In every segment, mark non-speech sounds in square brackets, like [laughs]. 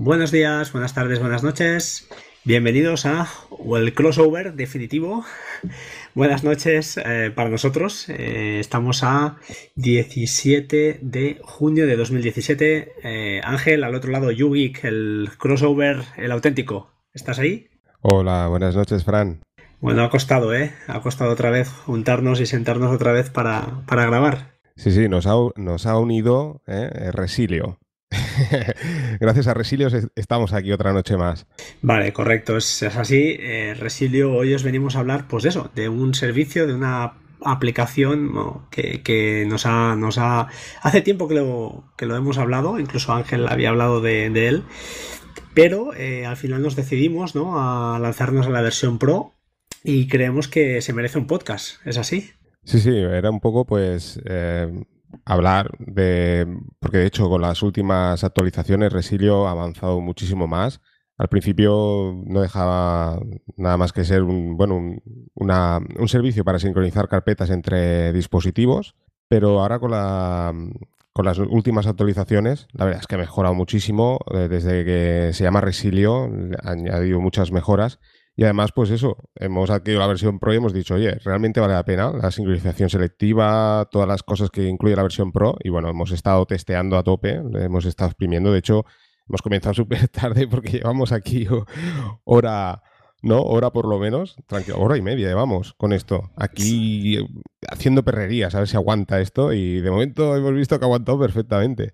Buenos días, buenas tardes, buenas noches. Bienvenidos a el crossover definitivo. [laughs] Buenas noches eh, para nosotros. Eh, estamos a 17 de junio de 2017. Eh, Ángel, al otro lado, YouGeek, el crossover, el auténtico. ¿Estás ahí? Hola, buenas noches, Fran. Bueno, ha costado, ¿eh? Ha costado otra vez juntarnos y sentarnos otra vez para, para grabar. Sí, sí, nos ha, nos ha unido Resilio. [laughs] Gracias a Resilio estamos aquí otra noche más. Vale, correcto, es, así. Eh, Resilio, hoy os venimos a hablar, pues eso, de un servicio, de una aplicación que, nos, ha, nos ha... Hace tiempo que lo, que lo hemos hablado, incluso Ángel había hablado de, él, pero eh, al final nos decidimos ¿no? a lanzarnos a la versión Pro y creemos que se merece un podcast, ¿es así? Sí, sí, era un poco pues... Eh, hablar de, porque de hecho con las últimas actualizaciones Resilio ha avanzado muchísimo más. Al principio no dejaba nada más que ser un, bueno, un, un servicio para sincronizar carpetas entre dispositivos, pero ahora con, la, con las últimas actualizaciones, la verdad es que ha mejorado muchísimo. Eh, desde que se llama Resilio, ha añadido muchas mejoras y además, pues eso, hemos adquirido la versión Pro y hemos dicho, oye, realmente vale la pena la sincronización selectiva, todas las cosas que incluye la versión Pro. Y bueno, hemos estado testeando a tope, hemos estado exprimiendo. De hecho, hemos comenzado [laughs] súper tarde porque llevamos aquí [laughs] hora, ¿no? Hora por lo menos, tranquilo, hora y media llevamos con esto. Aquí haciendo perrerías, a ver si aguanta esto. Y de momento hemos visto que ha aguantado perfectamente.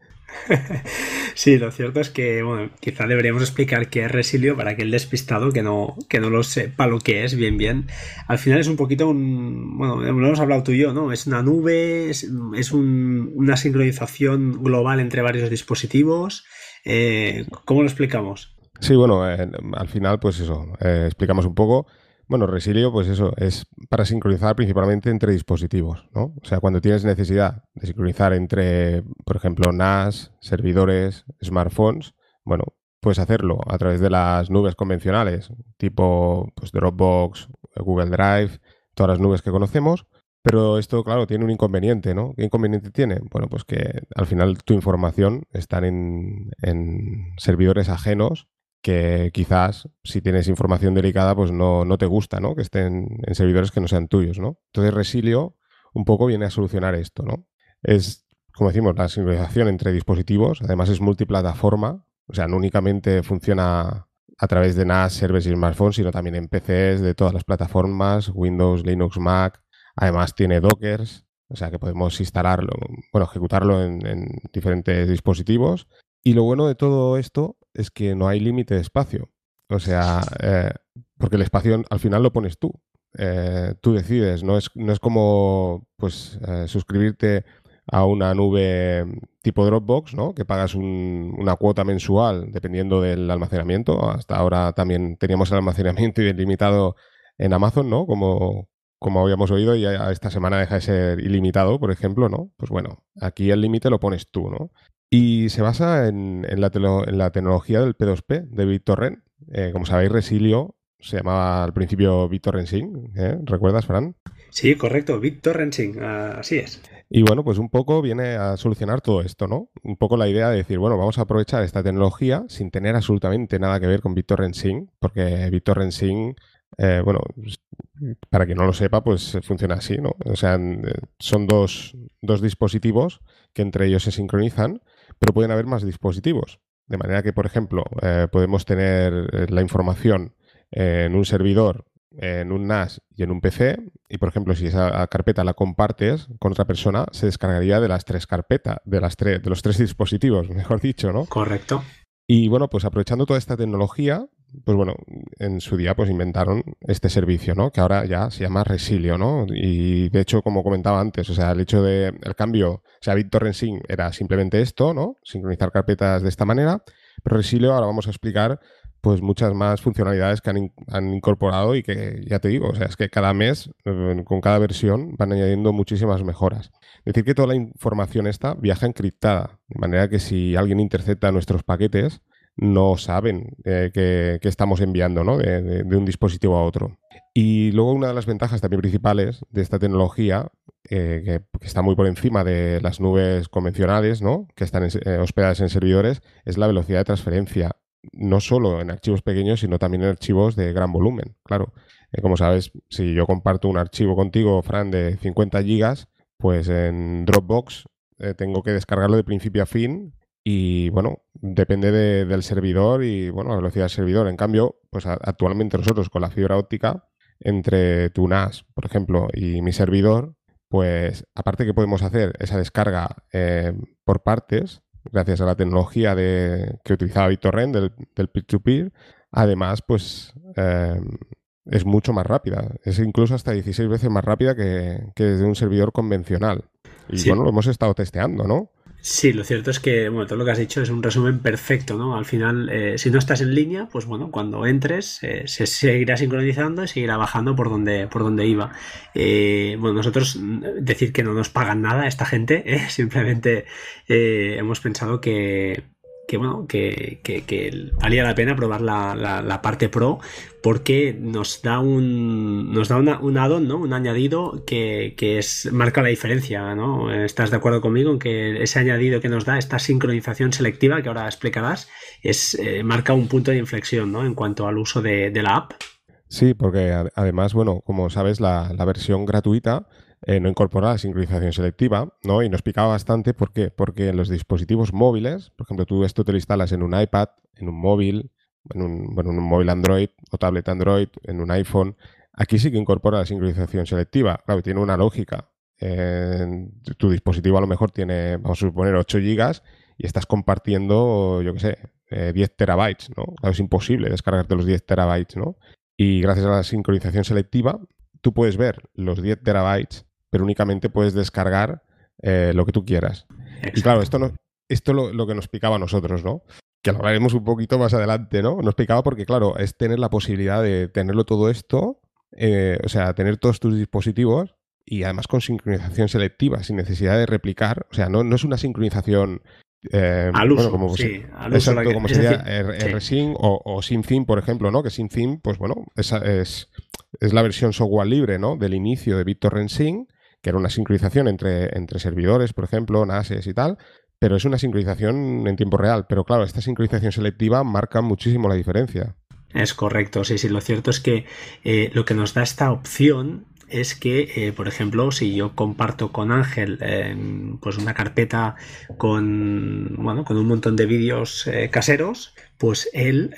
[laughs] sí, lo cierto es que, bueno, quizá deberíamos explicar qué es Resilio para aquel despistado que no, que no lo sepa lo que es bien, bien. Al final es un poquito un, bueno, lo hemos hablado tú y yo, ¿no? Es una nube, es, una sincronización global entre varios dispositivos. Eh, ¿Cómo lo explicamos? Sí, bueno, eh, al final, pues eso, eh, explicamos un poco. Bueno, Resilio, pues eso, es para sincronizar principalmente entre dispositivos, ¿no? O sea, cuando tienes necesidad de sincronizar entre, por ejemplo, NAS, servidores, smartphones, bueno, puedes hacerlo a través de las nubes convencionales, tipo pues, Dropbox, Google Drive, todas las nubes que conocemos. Pero esto, claro, tiene un inconveniente, ¿no? ¿Qué inconveniente tiene? Bueno, pues que al final tu información está en, en servidores ajenos que quizás si tienes información delicada pues no, no te gusta, ¿no? Que estén en servidores que no sean tuyos, ¿no? Entonces Resilio un poco viene a solucionar esto, ¿no? Es, como decimos, la sincronización entre dispositivos, además es multiplataforma, o sea, no únicamente funciona a través de NAS, servers y smartphones, sino también en PCs de todas las plataformas, Windows, Linux, Mac, además tiene Dockers, o sea que podemos instalarlo, bueno, ejecutarlo en, en diferentes dispositivos. Y lo bueno de todo esto es que no hay límite de espacio. O sea, eh, porque el espacio al final lo pones tú. Eh, tú decides, no es, no es como pues eh, suscribirte a una nube tipo Dropbox, ¿no? Que pagas una cuota mensual dependiendo del almacenamiento. Hasta ahora también teníamos el almacenamiento [laughs] ilimitado en Amazon, ¿no? Como, como habíamos oído, y esta semana deja de ser ilimitado, por ejemplo, ¿no? Pues bueno, aquí el límite lo pones tú, ¿no? Y se basa en, la, tecnología del P2P de BitTorrent. Eh, como sabéis, Resilio se llamaba al principio BitTorrent Sync. ¿eh? ¿Recuerdas, Fran? Sí, correcto, BitTorrent Sync, así es. Y bueno, pues un poco viene a solucionar todo esto, ¿no? Un poco la idea de decir, bueno, vamos a aprovechar esta tecnología sin tener absolutamente nada que ver con BitTorrent Sync, porque BitTorrent Sync, eh, bueno, para quien no lo sepa, pues funciona así, ¿no? O sea, son dos, dos dispositivos que entre ellos se sincronizan pero pueden haber más dispositivos. De manera que, por ejemplo, eh, podemos tener eh, la información en un servidor, en un NAS y en un PC. Y, por ejemplo, si esa carpeta la compartes con otra persona, se descargaría de las tres carpetas, de, las de los tres dispositivos, [laughs] mejor dicho, ¿no? Correcto. Y bueno, pues aprovechando toda esta tecnología, pues bueno, en su día pues inventaron este servicio, ¿no? Que ahora ya se llama Resilio, ¿no? Y de hecho, como comentaba antes, o sea, el hecho de el cambio, o sea, BitTorrent era simplemente esto, ¿no? Sincronizar carpetas de esta manera, pero Resilio ahora vamos a explicar pues muchas más funcionalidades que han, han, incorporado y que ya te digo, o sea, es que cada mes, eh, con cada versión, van añadiendo muchísimas mejoras. Decir que toda la información esta viaja encriptada, de manera que si alguien intercepta nuestros paquetes, no saben eh, que, estamos enviando ¿no? de, un dispositivo a otro. Y luego una de las ventajas también principales de esta tecnología, eh, que, está muy por encima de las nubes convencionales, ¿no? que están eh, hospedadas en servidores, es la velocidad de transferencia. no solo en archivos pequeños, sino también en archivos de gran volumen. Claro, eh, como sabes, si yo comparto un archivo contigo, Fran, de 50 gigas, pues en Dropbox tengo que descargarlo de principio a fin y bueno, depende del servidor y bueno, la velocidad del servidor. En cambio, pues actualmente nosotros con la fibra óptica, entre tu NAS, por ejemplo, y mi servidor, pues aparte que podemos hacer esa descarga eh, por partes, gracias a la tecnología de, que utilizaba BitTorrent del, del peer-to-peer, además, pues eh, es mucho más rápida. Es incluso hasta 16 veces más rápida que, que desde un servidor convencional. Y bueno, lo hemos estado testeando, ¿no? Sí, lo cierto es que bueno, todo lo que has dicho es un resumen perfecto, ¿no? Al final, eh, si no estás en línea, pues bueno, cuando entres eh, se seguirá sincronizando y seguirá bajando por donde, por donde iba. Eh, bueno, nosotros decir que no nos pagan nada esta gente, [laughs] simplemente hemos pensado que, que bueno, que, que, valía la pena probar la, la, parte pro porque nos da un nos da una, un add ¿no? Un añadido que, es marca la diferencia, ¿no? ¿Estás de acuerdo conmigo en que ese añadido que nos da esta sincronización selectiva que ahora explicarás es eh, marca un punto de inflexión, ¿no? En cuanto al uso de, de la app. Sí, porque además, bueno, como sabes, la, la versión gratuita eh, no incorpora la sincronización selectiva, ¿no? Y nos picaba bastante, ¿por qué? Porque en los dispositivos móviles, por ejemplo, tú esto te lo instalas en un iPad, en un móvil, en un, bueno, en un móvil Android o tablet Android, en un iPhone, aquí sí que incorpora la sincronización selectiva. Claro, tiene una lógica. tu dispositivo a lo mejor tiene, vamos a suponer, 8 gigas y estás compartiendo, yo qué sé, 10 eh, terabytes, ¿no? Claro, es imposible descargarte los 10 terabytes, ¿no? Y gracias a la sincronización selectiva, tú puedes ver los 10 terabytes pero únicamente puedes descargar eh, lo que tú quieras. Y claro, esto, no, esto lo, lo que nos picaba a nosotros, ¿no? Que lo hablaremos un poquito más adelante, ¿no? Nos picaba porque, claro, es tener la posibilidad de tenerlo todo esto, eh, o sea, tener todos tus dispositivos y además con sincronización selectiva, sin necesidad de replicar. O sea, no, no es una sincronización eh, al uso, como, sí, al uso exacto, como [laughs] sería RSync o, o SyncTheme, por ejemplo, ¿no? Que SyncTheme, pues bueno, es, es, es, la versión software libre, ¿no? Del inicio de BitTorrent Sync que era una sincronización entre, entre servidores, por ejemplo, NASes y tal, pero es una sincronización en tiempo real. Pero claro, esta sincronización selectiva marca muchísimo la diferencia. Es correcto, sí, sí. Lo cierto es que eh, lo que nos da esta opción es que, eh, por ejemplo, si yo comparto con Ángel pues una carpeta con, bueno, con un montón de vídeos eh, caseros, pues él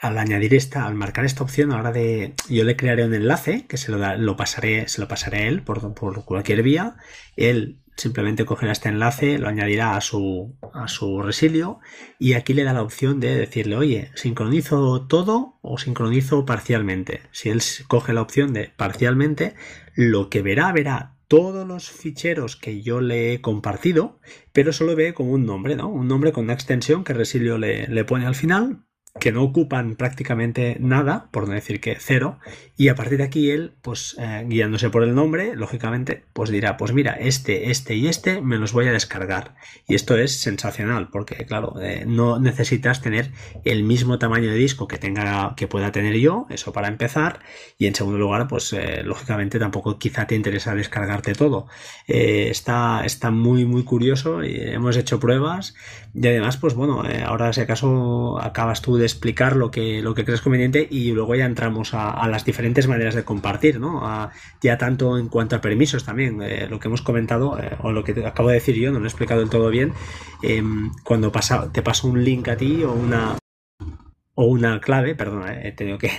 al añadir esta, al marcar esta opción, a la hora de. Yo le crearé un enlace que se lo, lo pasaré, se lo pasaré a él por, por, cualquier vía. Él simplemente cogerá este enlace, lo añadirá a su, a su resilio y aquí le da la opción de decirle, oye, sincronizo todo o sincronizo parcialmente. Si él coge la opción de parcialmente, lo que verá, verá todos los ficheros que yo le he compartido, pero solo ve como un nombre, ¿no? Un nombre con una extensión que Resilio le, le pone al final que no ocupan prácticamente nada, por no decir que cero, y a partir de aquí él, pues eh, guiándose por el nombre, lógicamente, pues dirá, pues mira, este, este y este me los voy a descargar. Y esto es sensacional, porque claro, eh, no necesitas tener el mismo tamaño de disco que tenga, que pueda tener yo, eso para empezar, y en segundo lugar, pues eh, lógicamente tampoco quizá te interesa descargarte todo. está, está muy, muy curioso, y hemos hecho pruebas, y además, pues bueno, ahora si acaso acabas tú de explicar lo que, lo que crees conveniente y luego ya entramos a, las diferentes maneras de compartir, ¿no? ya tanto en cuanto a permisos también, eh, lo que hemos comentado, eh, o lo que acabo de decir yo, no lo he explicado del todo bien, em, cuando pasa, te paso un link a ti o una, o una clave, perdona, eh, he tenido que,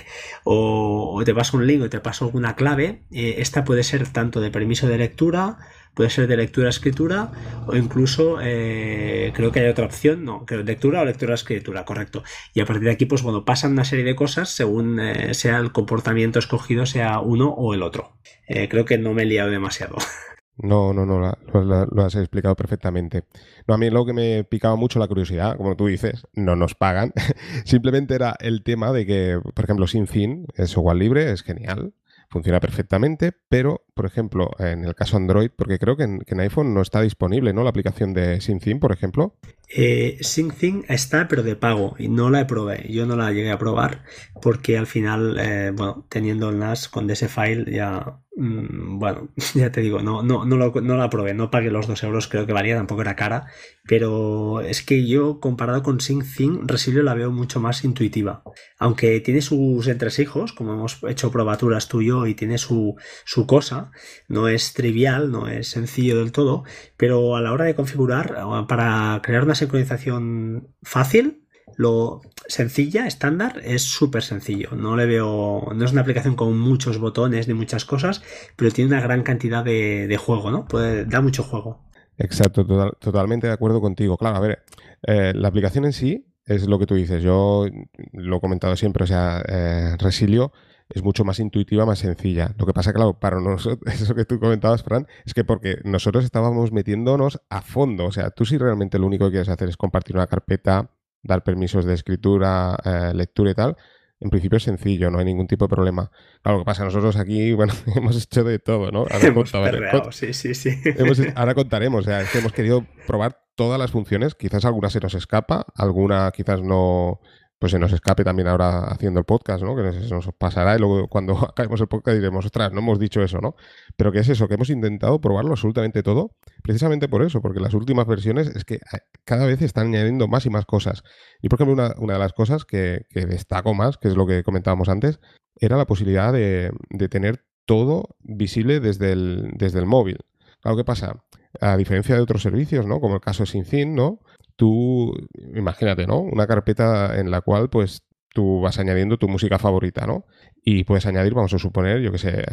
o, te paso un link o te paso una clave, esta puede ser tanto de permiso de lectura, puede ser de lectura-escritura o incluso eh, creo que hay otra opción, no, creo lectura o lectura-escritura, correcto. Y a partir de aquí, pues bueno, pasan una serie de cosas según eh, sea el comportamiento escogido, sea uno o el otro. Eh, creo que no me he liado demasiado. [laughs] No, no, no, lo, has explicado perfectamente. No, a mí lo que me picaba mucho la curiosidad, como tú dices, no nos pagan. [laughs] Simplemente era el tema de que, por ejemplo, sin fin es software libre, es genial, funciona perfectamente, pero por ejemplo, en el caso Android, porque creo que en, iPhone no está disponible, ¿no? La aplicación de SyncTheme, por ejemplo. Eh, SyncTheme está, pero de pago, y no la he probado. Yo no la llegué a probar, porque al final, eh, bueno, teniendo el NAS con ese file ya Mm, bueno, [laughs] ya te digo, no, no, no, lo, no la probé, no pagué los dos euros, creo que valía, tampoco era cara, pero es que yo comparado con SyncThing, Resilio la veo mucho más intuitiva. Aunque tiene sus entresijos, como hemos hecho probaturas tú y yo, y tiene su, su cosa, no es trivial, no es sencillo del todo, pero a la hora de configurar, para crear una sincronización fácil, lo sencilla, estándar, es súper sencillo. No le veo. No es una aplicación con muchos botones ni muchas cosas, pero tiene una gran cantidad de, juego, ¿no? Puede, da mucho juego. Exacto, totalmente de acuerdo contigo. Claro, a ver, eh, la aplicación en sí es lo que tú dices. Yo lo he comentado siempre, o sea, eh, Resilio es mucho más intuitiva, más sencilla. Lo que pasa, claro, para nosotros, [laughs] eso que tú comentabas, Fran, es que porque nosotros estábamos metiéndonos a fondo. O sea, tú si realmente lo único que quieres hacer es compartir una carpeta, dar permisos de escritura, eh, lectura y tal, en principio es sencillo, no hay ningún tipo de problema. Claro, lo que pasa, nosotros aquí, [laughs] bueno, hemos hecho de todo, ¿no? Ahora, hemos perreado, sí, sí, sí. [laughs] ahora contaremos, o sea, es que hemos querido probar todas las funciones, quizás alguna se nos escapa, alguna quizás no, pues se nos escape también ahora haciendo el podcast, ¿no? Que se nos pasará y luego cuando [laughs] acabemos el podcast diremos, ostras, no hemos dicho eso, ¿no? Pero que es eso, que hemos intentado probarlo absolutamente todo, precisamente por eso, porque las últimas versiones es que eh, cada vez están añadiendo más y más cosas. Y por ejemplo, una, de las cosas que, destaco más, que es lo que comentábamos antes, era la posibilidad de, tener todo visible desde el, desde el móvil. Claro, ¿qué pasa? A diferencia de otros servicios, ¿no? Como el caso de SynthIn, ¿no? Tú, imagínate, ¿no? Una carpeta en la cual, pues, tú vas añadiendo tu música favorita, ¿no? Y puedes añadir, vamos a suponer, yo que sé,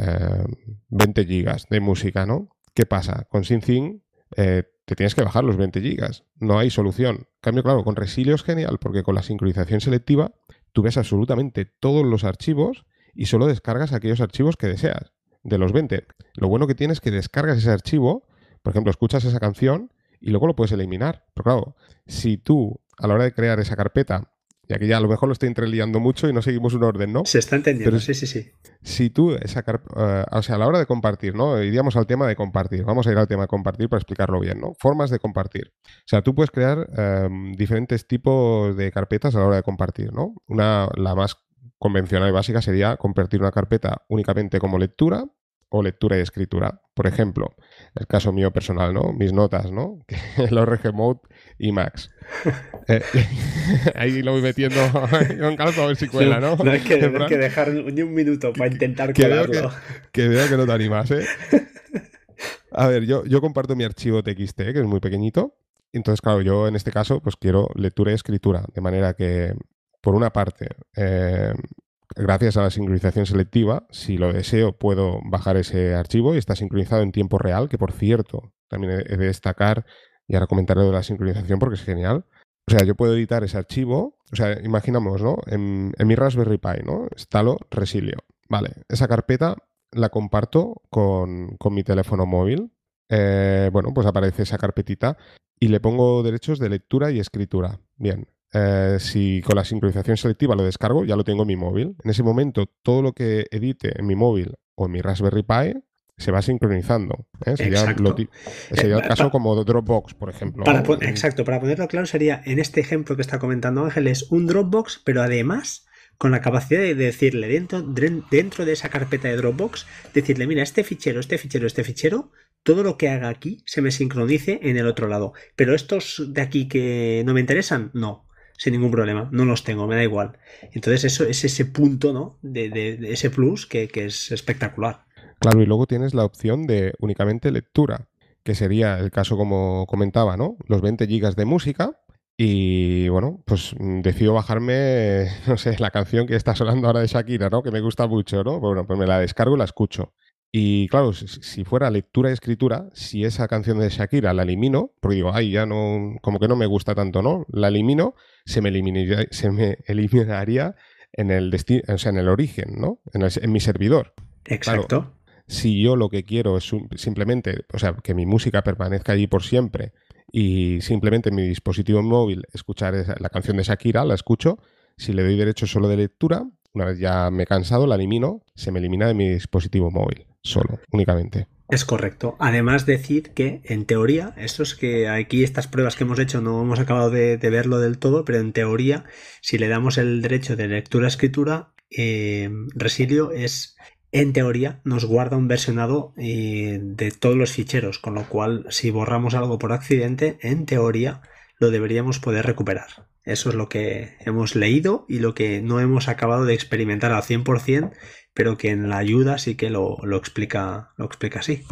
20 eh, gigas de música, ¿no? ¿Qué pasa? Con SyncThing eh, te tienes que bajar los 20 gigas. No hay solución. Cambio, claro, con Resilio es genial porque con la sincronización selectiva tú ves absolutamente todos los archivos y solo descargas aquellos archivos que deseas de los 20. Lo bueno que tienes es que descargas ese archivo, por ejemplo, escuchas esa canción y luego lo puedes eliminar. Pero claro, si tú a la hora de crear esa carpeta, y aquí ya a lo mejor lo estoy entreliando mucho y no seguimos un orden, ¿no? Se está entendiendo, sí, sí, sí. Si tú esa carpeta, eh, o sea, a la hora de compartir, ¿no? Iríamos al tema de compartir. Vamos a ir al tema de compartir para explicarlo bien, ¿no? Formas de compartir. O sea, tú puedes crear em, diferentes tipos de carpetas a la hora de compartir, ¿no? Una, la más convencional y básica sería compartir una carpeta únicamente como lectura o lectura y escritura. Por ejemplo, el caso mío personal, ¿no? Mis notas, ¿no? el ORG Mode y Max. [laughs] Eh, [laughs] ahí lo voy metiendo [laughs] con calco a ver si cuela, ¿no? No hay que, dejar ni un minuto para intentar que colarlo. que, veo que no te animas, ¿eh? A ver, yo, yo comparto mi archivo TXT, que es muy pequeñito. Entonces, claro, yo en este caso, pues quiero lectura y escritura. De manera que, por una parte, eh, gracias a la sincronización selectiva, si lo deseo, puedo bajar ese archivo y está sincronizado en tiempo real, que por cierto, también he de destacar, y ahora comentaré de la sincronización porque es genial. O sea, yo puedo editar ese archivo, o sea, imaginamos, ¿no? En, mi Raspberry Pi, ¿no? Instalo Resilio. Vale, esa carpeta la comparto con, mi teléfono móvil. Eh, bueno, pues aparece esa carpetita y le pongo derechos de lectura y escritura. Bien, eh, si con la sincronización selectiva lo descargo, ya lo tengo en mi móvil. En ese momento, todo lo que edite en mi móvil o en mi Raspberry Pi se va sincronizando. ¿eh? Sería, sería el eh, caso como Dropbox, por ejemplo. exacto, para ponerlo claro, sería en este ejemplo que está comentando Ángel, es un Dropbox, pero además con la capacidad de decirle dentro, dentro de esa carpeta de Dropbox, decirle, mira, este fichero, este fichero, este fichero, todo lo que haga aquí se me sincronice en el otro lado. Pero estos de aquí que no me interesan, no sin ningún problema. No los tengo, me da igual. Entonces, eso es ese punto, ¿no? De, ese plus que, es espectacular. Claro, y luego tienes la opción de únicamente lectura, que sería el caso como comentaba, ¿no? Los 20 gigas de música. Y bueno, pues mm, decido bajarme, [laughs] no sé, la canción que está sonando ahora de Shakira, ¿no? Que me gusta mucho, ¿no? Bueno, pues me la descargo y la escucho. Y claro, si fuera lectura y escritura, si esa canción de Shakira la elimino, porque digo, ay, ya no, como que no me gusta tanto, ¿no? La elimino, se me eliminaría, se me [laughs] eliminaría en el destino, o sea, en el origen, ¿no? En, mi servidor. Exacto. si yo lo que quiero es simplemente, o sea, que mi música permanezca allí por siempre y simplemente en mi dispositivo móvil escuchar la canción de Shakira, la escucho, si le doy derecho solo de lectura, una vez ya me he cansado, la elimino, se me elimina de mi dispositivo móvil. Solo, únicamente. Es correcto. Además, decir que en teoría, esto es que aquí estas pruebas que hemos hecho no hemos acabado de, verlo del todo, pero en teoría, si le damos el derecho de lectura-escritura, eh, Resilio es, en teoría, nos guarda un versionado eh, de todos los ficheros, con lo cual, si borramos algo por accidente, en teoría, lo deberíamos poder recuperar. Eso es lo que hemos leído y lo que no hemos acabado de experimentar al 100%, pero que en la ayuda sí que lo, explica, lo explica así.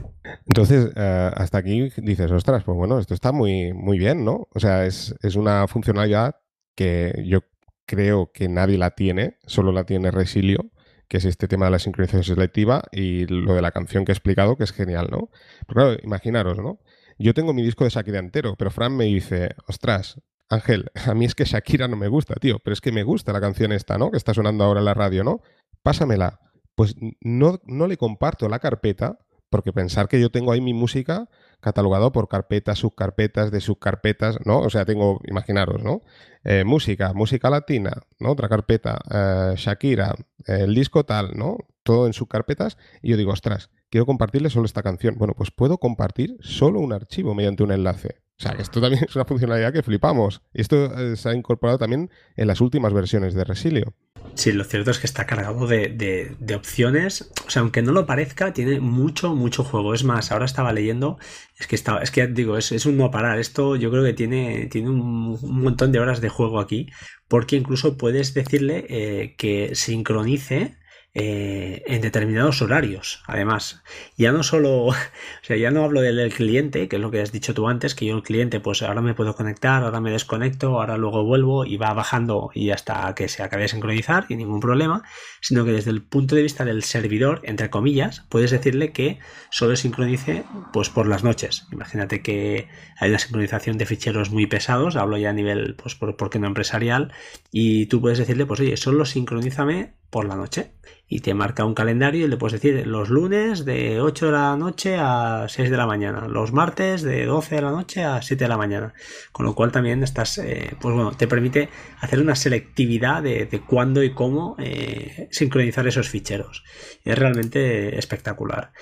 Entonces, eh, hasta aquí dices, ostras, pues bueno, esto está muy, muy bien, ¿no? O sea, es, una funcionalidad que yo creo que nadie la tiene, solo la tiene Resilio, que es este tema de la sincronización selectiva y lo de la canción que he explicado, que es genial, ¿no? Claro, imaginaros, ¿no? Yo tengo mi disco de Shakira entero, pero Fran me dice, ostras, Ángel, a mí es que Shakira no me gusta, tío, pero es que me gusta la canción esta, ¿no? Que está sonando ahora en la radio, ¿no? Pásamela. Pues no, no le comparto la carpeta, porque pensar que yo tengo ahí mi música catalogado por carpetas, subcarpetas, de subcarpetas, ¿no? O sea, tengo, imaginaros, ¿no? Eh, música, música latina, ¿no? Otra carpeta, eh, Shakira, el disco tal, ¿no? Todo en subcarpetas. Y yo digo, ostras, quiero compartirle solo esta canción. Bueno, pues puedo compartir solo un archivo mediante un enlace. O sea, esto también [laughs] es una funcionalidad que flipamos. Y esto eh, se ha incorporado también en las últimas versiones de Resilio. Sí, lo cierto es que está cargado de, opciones. O sea, aunque no lo parezca, tiene mucho, mucho juego. Es más, ahora estaba leyendo, es que estaba, es que digo, es, un no parar. Esto yo creo que tiene, tiene un, montón de horas de juego aquí. Porque incluso puedes decirle eh, que sincronice eh, en determinados horarios. Además, ya no solo, [laughs] o sea, ya no hablo del, cliente, que es lo que has dicho tú antes, que yo el cliente, pues ahora me puedo conectar, ahora me desconecto, ahora luego vuelvo y va bajando y hasta que se acabe de sincronizar y ningún problema, sino que desde el punto de vista del servidor, entre comillas, puedes decirle que solo sincronice pues por las noches. Imagínate que hay una sincronización de ficheros muy pesados, hablo ya a nivel, pues por, qué no empresarial, y tú puedes decirle, pues oye, solo sincronízame por la noche y te marca un calendario y le puedes decir los lunes de 8 de la noche a 6 de la mañana, los martes de 12 de la noche a 7 de la mañana, con lo cual también estás, eh, pues bueno, te permite hacer una selectividad de, cuándo y cómo eh, sincronizar esos ficheros. Es realmente espectacular.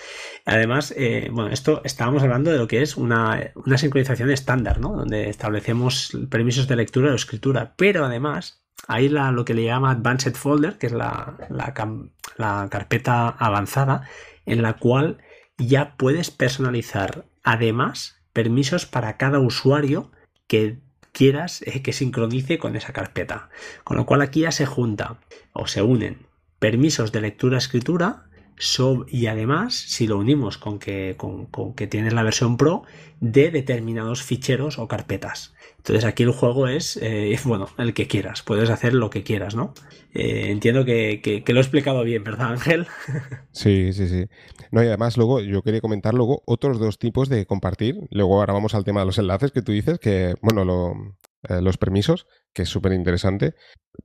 Además, eh, bueno, esto estábamos hablando de lo que es una, una sincronización estándar, ¿no? Donde establecemos permisos de lectura o escritura, pero además Ahí la, lo que le llama Advanced Folder, que es la, la, carpeta avanzada, en la cual ya puedes personalizar además permisos para cada usuario que quieras eh, que sincronice con esa carpeta. Con lo cual aquí ya se junta o se unen permisos de lectura-escritura y además, si lo unimos con que, con, que tienes la versión Pro, de determinados ficheros o carpetas. Entonces aquí el juego es, eh, [laughs] bueno, el que quieras, puedes hacer lo que quieras, ¿no? Eh, entiendo que, lo he explicado bien, ¿verdad, Ángel? [laughs] Sí, sí, sí. No, y además luego yo quería comentar luego otros dos tipos de compartir. Luego ahora vamos al tema de los enlaces que tú dices, que, bueno, eh, los permisos, que es súper interesante.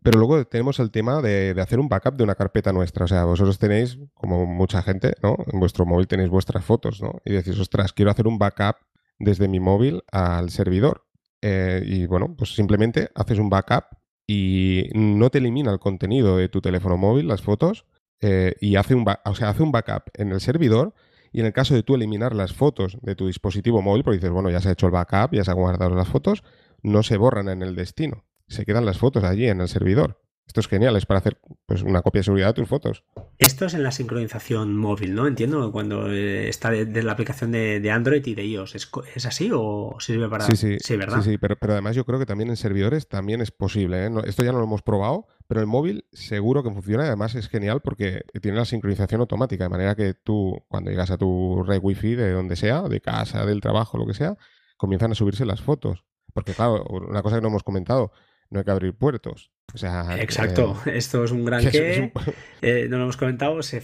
Pero luego tenemos el tema de, hacer un backup de una carpeta nuestra. O sea, vosotros tenéis, como mucha gente, ¿no? En vuestro móvil tenéis vuestras fotos, ¿no? Y decís, ostras, quiero hacer un backup desde mi móvil al servidor. Eh, y bueno, pues simplemente haces un backup y no te elimina el contenido de tu teléfono móvil, las fotos, eh, y hace un, o sea, hace un backup en el servidor. Y en el caso de tú eliminar las fotos de tu dispositivo móvil, porque dices, bueno, ya se ha hecho el backup, ya se han guardado las fotos, no se borran en el destino. Se quedan las fotos allí en el servidor. Esto es genial, es para hacer pues, una copia de seguridad de tus fotos. Esto es en la sincronización móvil, ¿no? Entiendo cuando eh, está de, la aplicación de, Android y de iOS. ¿Es, así o sirve para...? Sí, sí, sí, ¿verdad? sí, sí pero, además yo creo que también en servidores también es posible. ¿eh? esto ya no lo hemos probado, pero el móvil seguro que funciona y además es genial porque tiene la sincronización automática, de manera que tú cuando llegas a tu red wifi de donde sea, de casa, del trabajo, lo que sea, comienzan a subirse las fotos. Porque claro, una cosa que no hemos comentado, no hay que abrir puertos. O sea, Exacto, eh, esto es un gran [laughs] que, eh, no lo hemos comentado, se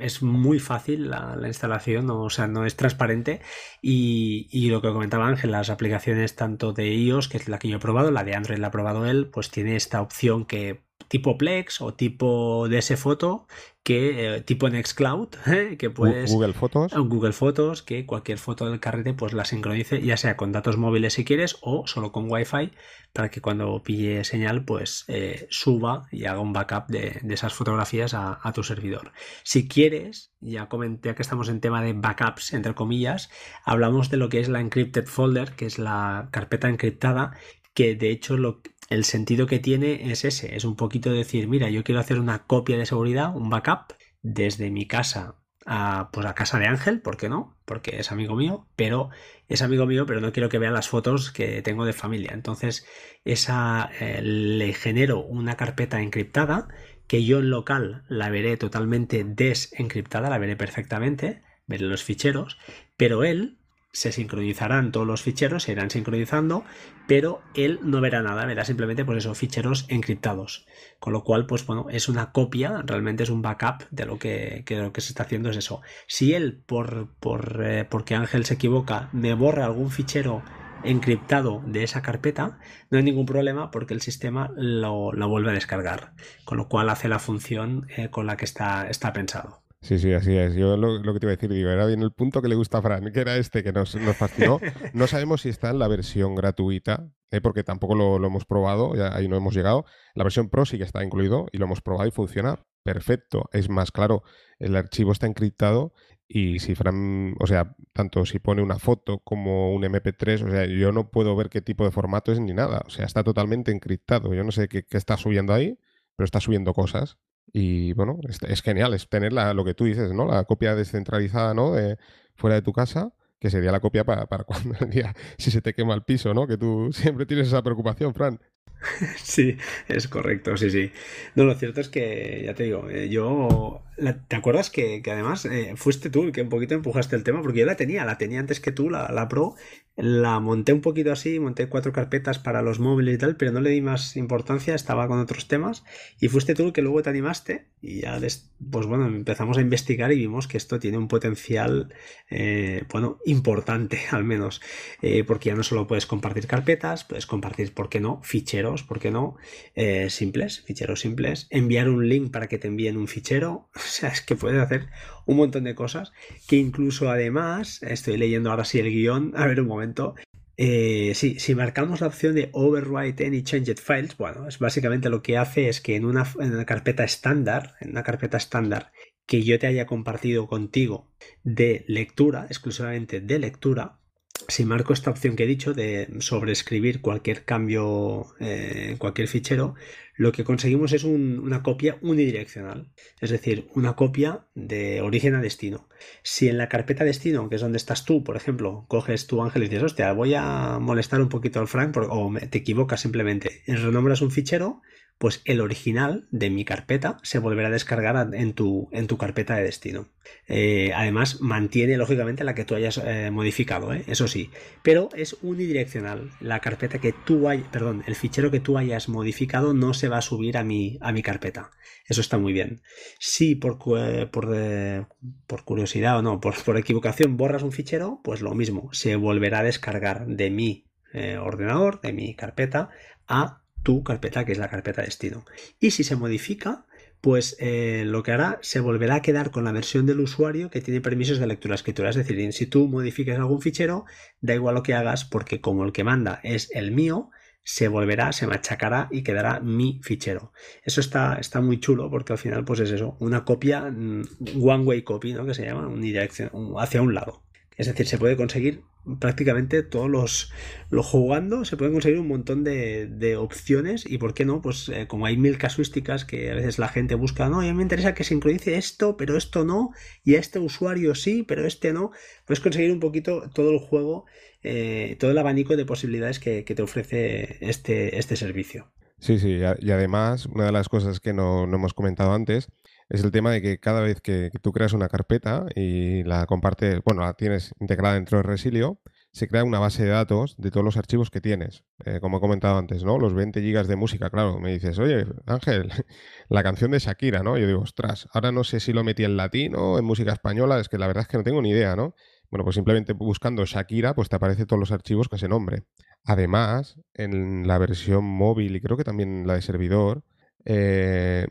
es muy fácil la, instalación, o sea, no es transparente y, y, lo que comentaba Ángel, las aplicaciones tanto de iOS, que es la que yo he probado, la de Android la ha probado él, pues tiene esta opción que tipo Plex o tipo DS Foto que eh, tipo Nextcloud, [laughs] ¿eh? que puedes Google Fotos, Google Fotos, que cualquier foto del carrete pues la sincronice, ya sea con datos móviles si quieres o solo con Wi-Fi, para que cuando pille señal pues eh, suba y haga un backup de, esas fotografías a, tu servidor. Si quieres, ya comenté que estamos en tema de backups entre comillas, hablamos de lo que es la encrypted folder, que es la carpeta encriptada, que de hecho lo, el sentido que tiene es ese, es un poquito decir, mira, yo quiero hacer una copia de seguridad, un backup, desde mi casa a, pues a casa de Ángel, ¿por qué no? Porque es amigo mío, pero es amigo mío, pero no quiero que vea las fotos que tengo de familia. Entonces, esa eh, le genero una carpeta encriptada que yo en local la veré totalmente desencriptada, la veré perfectamente, veré los ficheros, pero él se sincronizarán todos los ficheros, se irán sincronizando, pero él no verá nada, verá simplemente por pues eso, ficheros encriptados. Con lo cual, pues bueno, es una copia, realmente es un backup de lo que, lo que se está haciendo es eso. Si él, por, por eh, porque Ángel se equivoca, me borra algún fichero encriptado de esa carpeta, no hay ningún problema porque el sistema lo, vuelve a descargar, con lo cual hace la función eh, con la que está, está pensado. Sí, sí, así es. Yo lo, que te iba a decir, digo, era bien el punto que le gusta a Fran, que era este que nos, nos fascinó. [laughs] No sabemos si está en la versión gratuita, ¿eh? porque tampoco lo, hemos probado, ya ahí no hemos llegado. La versión Pro sí que está incluido y lo hemos probado y funciona perfecto. Es más, claro, el archivo está encriptado y si Fran, o sea, tanto si pone una foto como un MP3, o sea, yo no puedo ver qué tipo de formato es ni nada. O sea, está totalmente encriptado. Yo no sé qué, qué está subiendo ahí, pero está subiendo cosas. Y bueno, es, genial, es tener lo que tú dices, ¿no? La copia descentralizada, ¿no? De, fuera de tu casa, que sería la copia para, para [laughs] cuando el día, si se te quema el piso, ¿no? Que tú siempre tienes esa preocupación, Fran. [laughs] Sí, es correcto, sí, sí. No, lo cierto es que, ya te digo, eh, yo... ¿Te acuerdas que, además eh, fuiste tú el que un poquito empujaste el tema? Porque yo la tenía, la tenía antes que tú, la, la Pro, la monté un poquito así, monté cuatro carpetas para los móviles y tal, pero no le di más importancia, estaba con otros temas y fuiste tú que luego te animaste y ya, pues bueno, empezamos a investigar y vimos que esto tiene un potencial, eh, bueno, importante [laughs] al menos, eh, porque ya no solo puedes compartir carpetas, puedes compartir, ¿por qué no? Ficheros, ¿por qué no? Eh, simples, ficheros simples, enviar un link para que te envíen un fichero, [laughs] o sea, es que puedes hacer un montón de cosas que incluso además, estoy leyendo ahora sí el guion, a ver un momento, eh, si marcamos la opción de Overwrite Any Changed Files, bueno, es básicamente lo que hace es que en una, en una carpeta estándar, en una carpeta estándar que yo te haya compartido contigo de lectura, exclusivamente de lectura, si marco esta opción que he dicho de sobreescribir cualquier cambio en eh, cualquier fichero, lo que conseguimos es una copia unidireccional, es decir, una copia de origen a destino. Si en la carpeta destino, que es donde estás tú, por ejemplo, coges tu ángel y dices, hostia, voy a molestar un poquito al Frank, o te equivocas simplemente, renombras un fichero, pues el original de mi carpeta se volverá a descargar en tu, en tu carpeta de destino. Eh, además, mantiene lógicamente la que tú hayas eh, modificado, ¿eh? eso sí, pero es unidireccional. La carpeta que tú hay, perdón, el fichero que tú hayas modificado no se va a subir a mi, a mi carpeta. Eso está muy bien. Si por, por, por curiosidad o no, por, por equivocación borras un fichero, pues lo mismo, se volverá a descargar de mi ordenador, de mi carpeta, a tu carpeta, que es la carpeta destino. Y si se modifica, pues eh, lo que hará se volverá a quedar con la versión del usuario que tiene permisos de lectura-escritura. Es decir, si tú modificas algún fichero, da igual lo que hagas, porque como el que manda es el mío, se volverá, se machacará y quedará mi fichero. Eso está, está muy chulo porque al final, pues es eso, una copia, mm, one way copy, ¿no? Que se llama, unidirección, hacia un lado. Es decir, se puede conseguir prácticamente todos los, jugando, se pueden conseguir un montón de, opciones y por qué no, pues eh, como hay mil casuísticas que a veces la gente busca, no, a mí me interesa que sincronice esto, pero esto no, y este usuario sí, pero este no, puedes conseguir un poquito todo el juego, eh, todo el abanico de posibilidades que, te ofrece este, este servicio. Sí, sí, y además, una de las cosas que no, no hemos comentado antes es el tema de que cada vez que, tú creas una carpeta y la compartes, bueno, la tienes integrada dentro de Resilio, se crea una base de datos de todos los archivos que tienes. Eh, como he comentado antes, ¿no? Los 20 gigas de música, claro. Me dices, oye, Ángel, [laughs] la canción de Shakira, ¿no? Yo digo, ostras, ahora no sé si lo metí en latín o en música española, es que la verdad es que no tengo ni idea, ¿no? Bueno, pues simplemente buscando Shakira, pues te aparecen todos los archivos con ese nombre. Además, en la versión móvil y creo que también la de servidor, eh,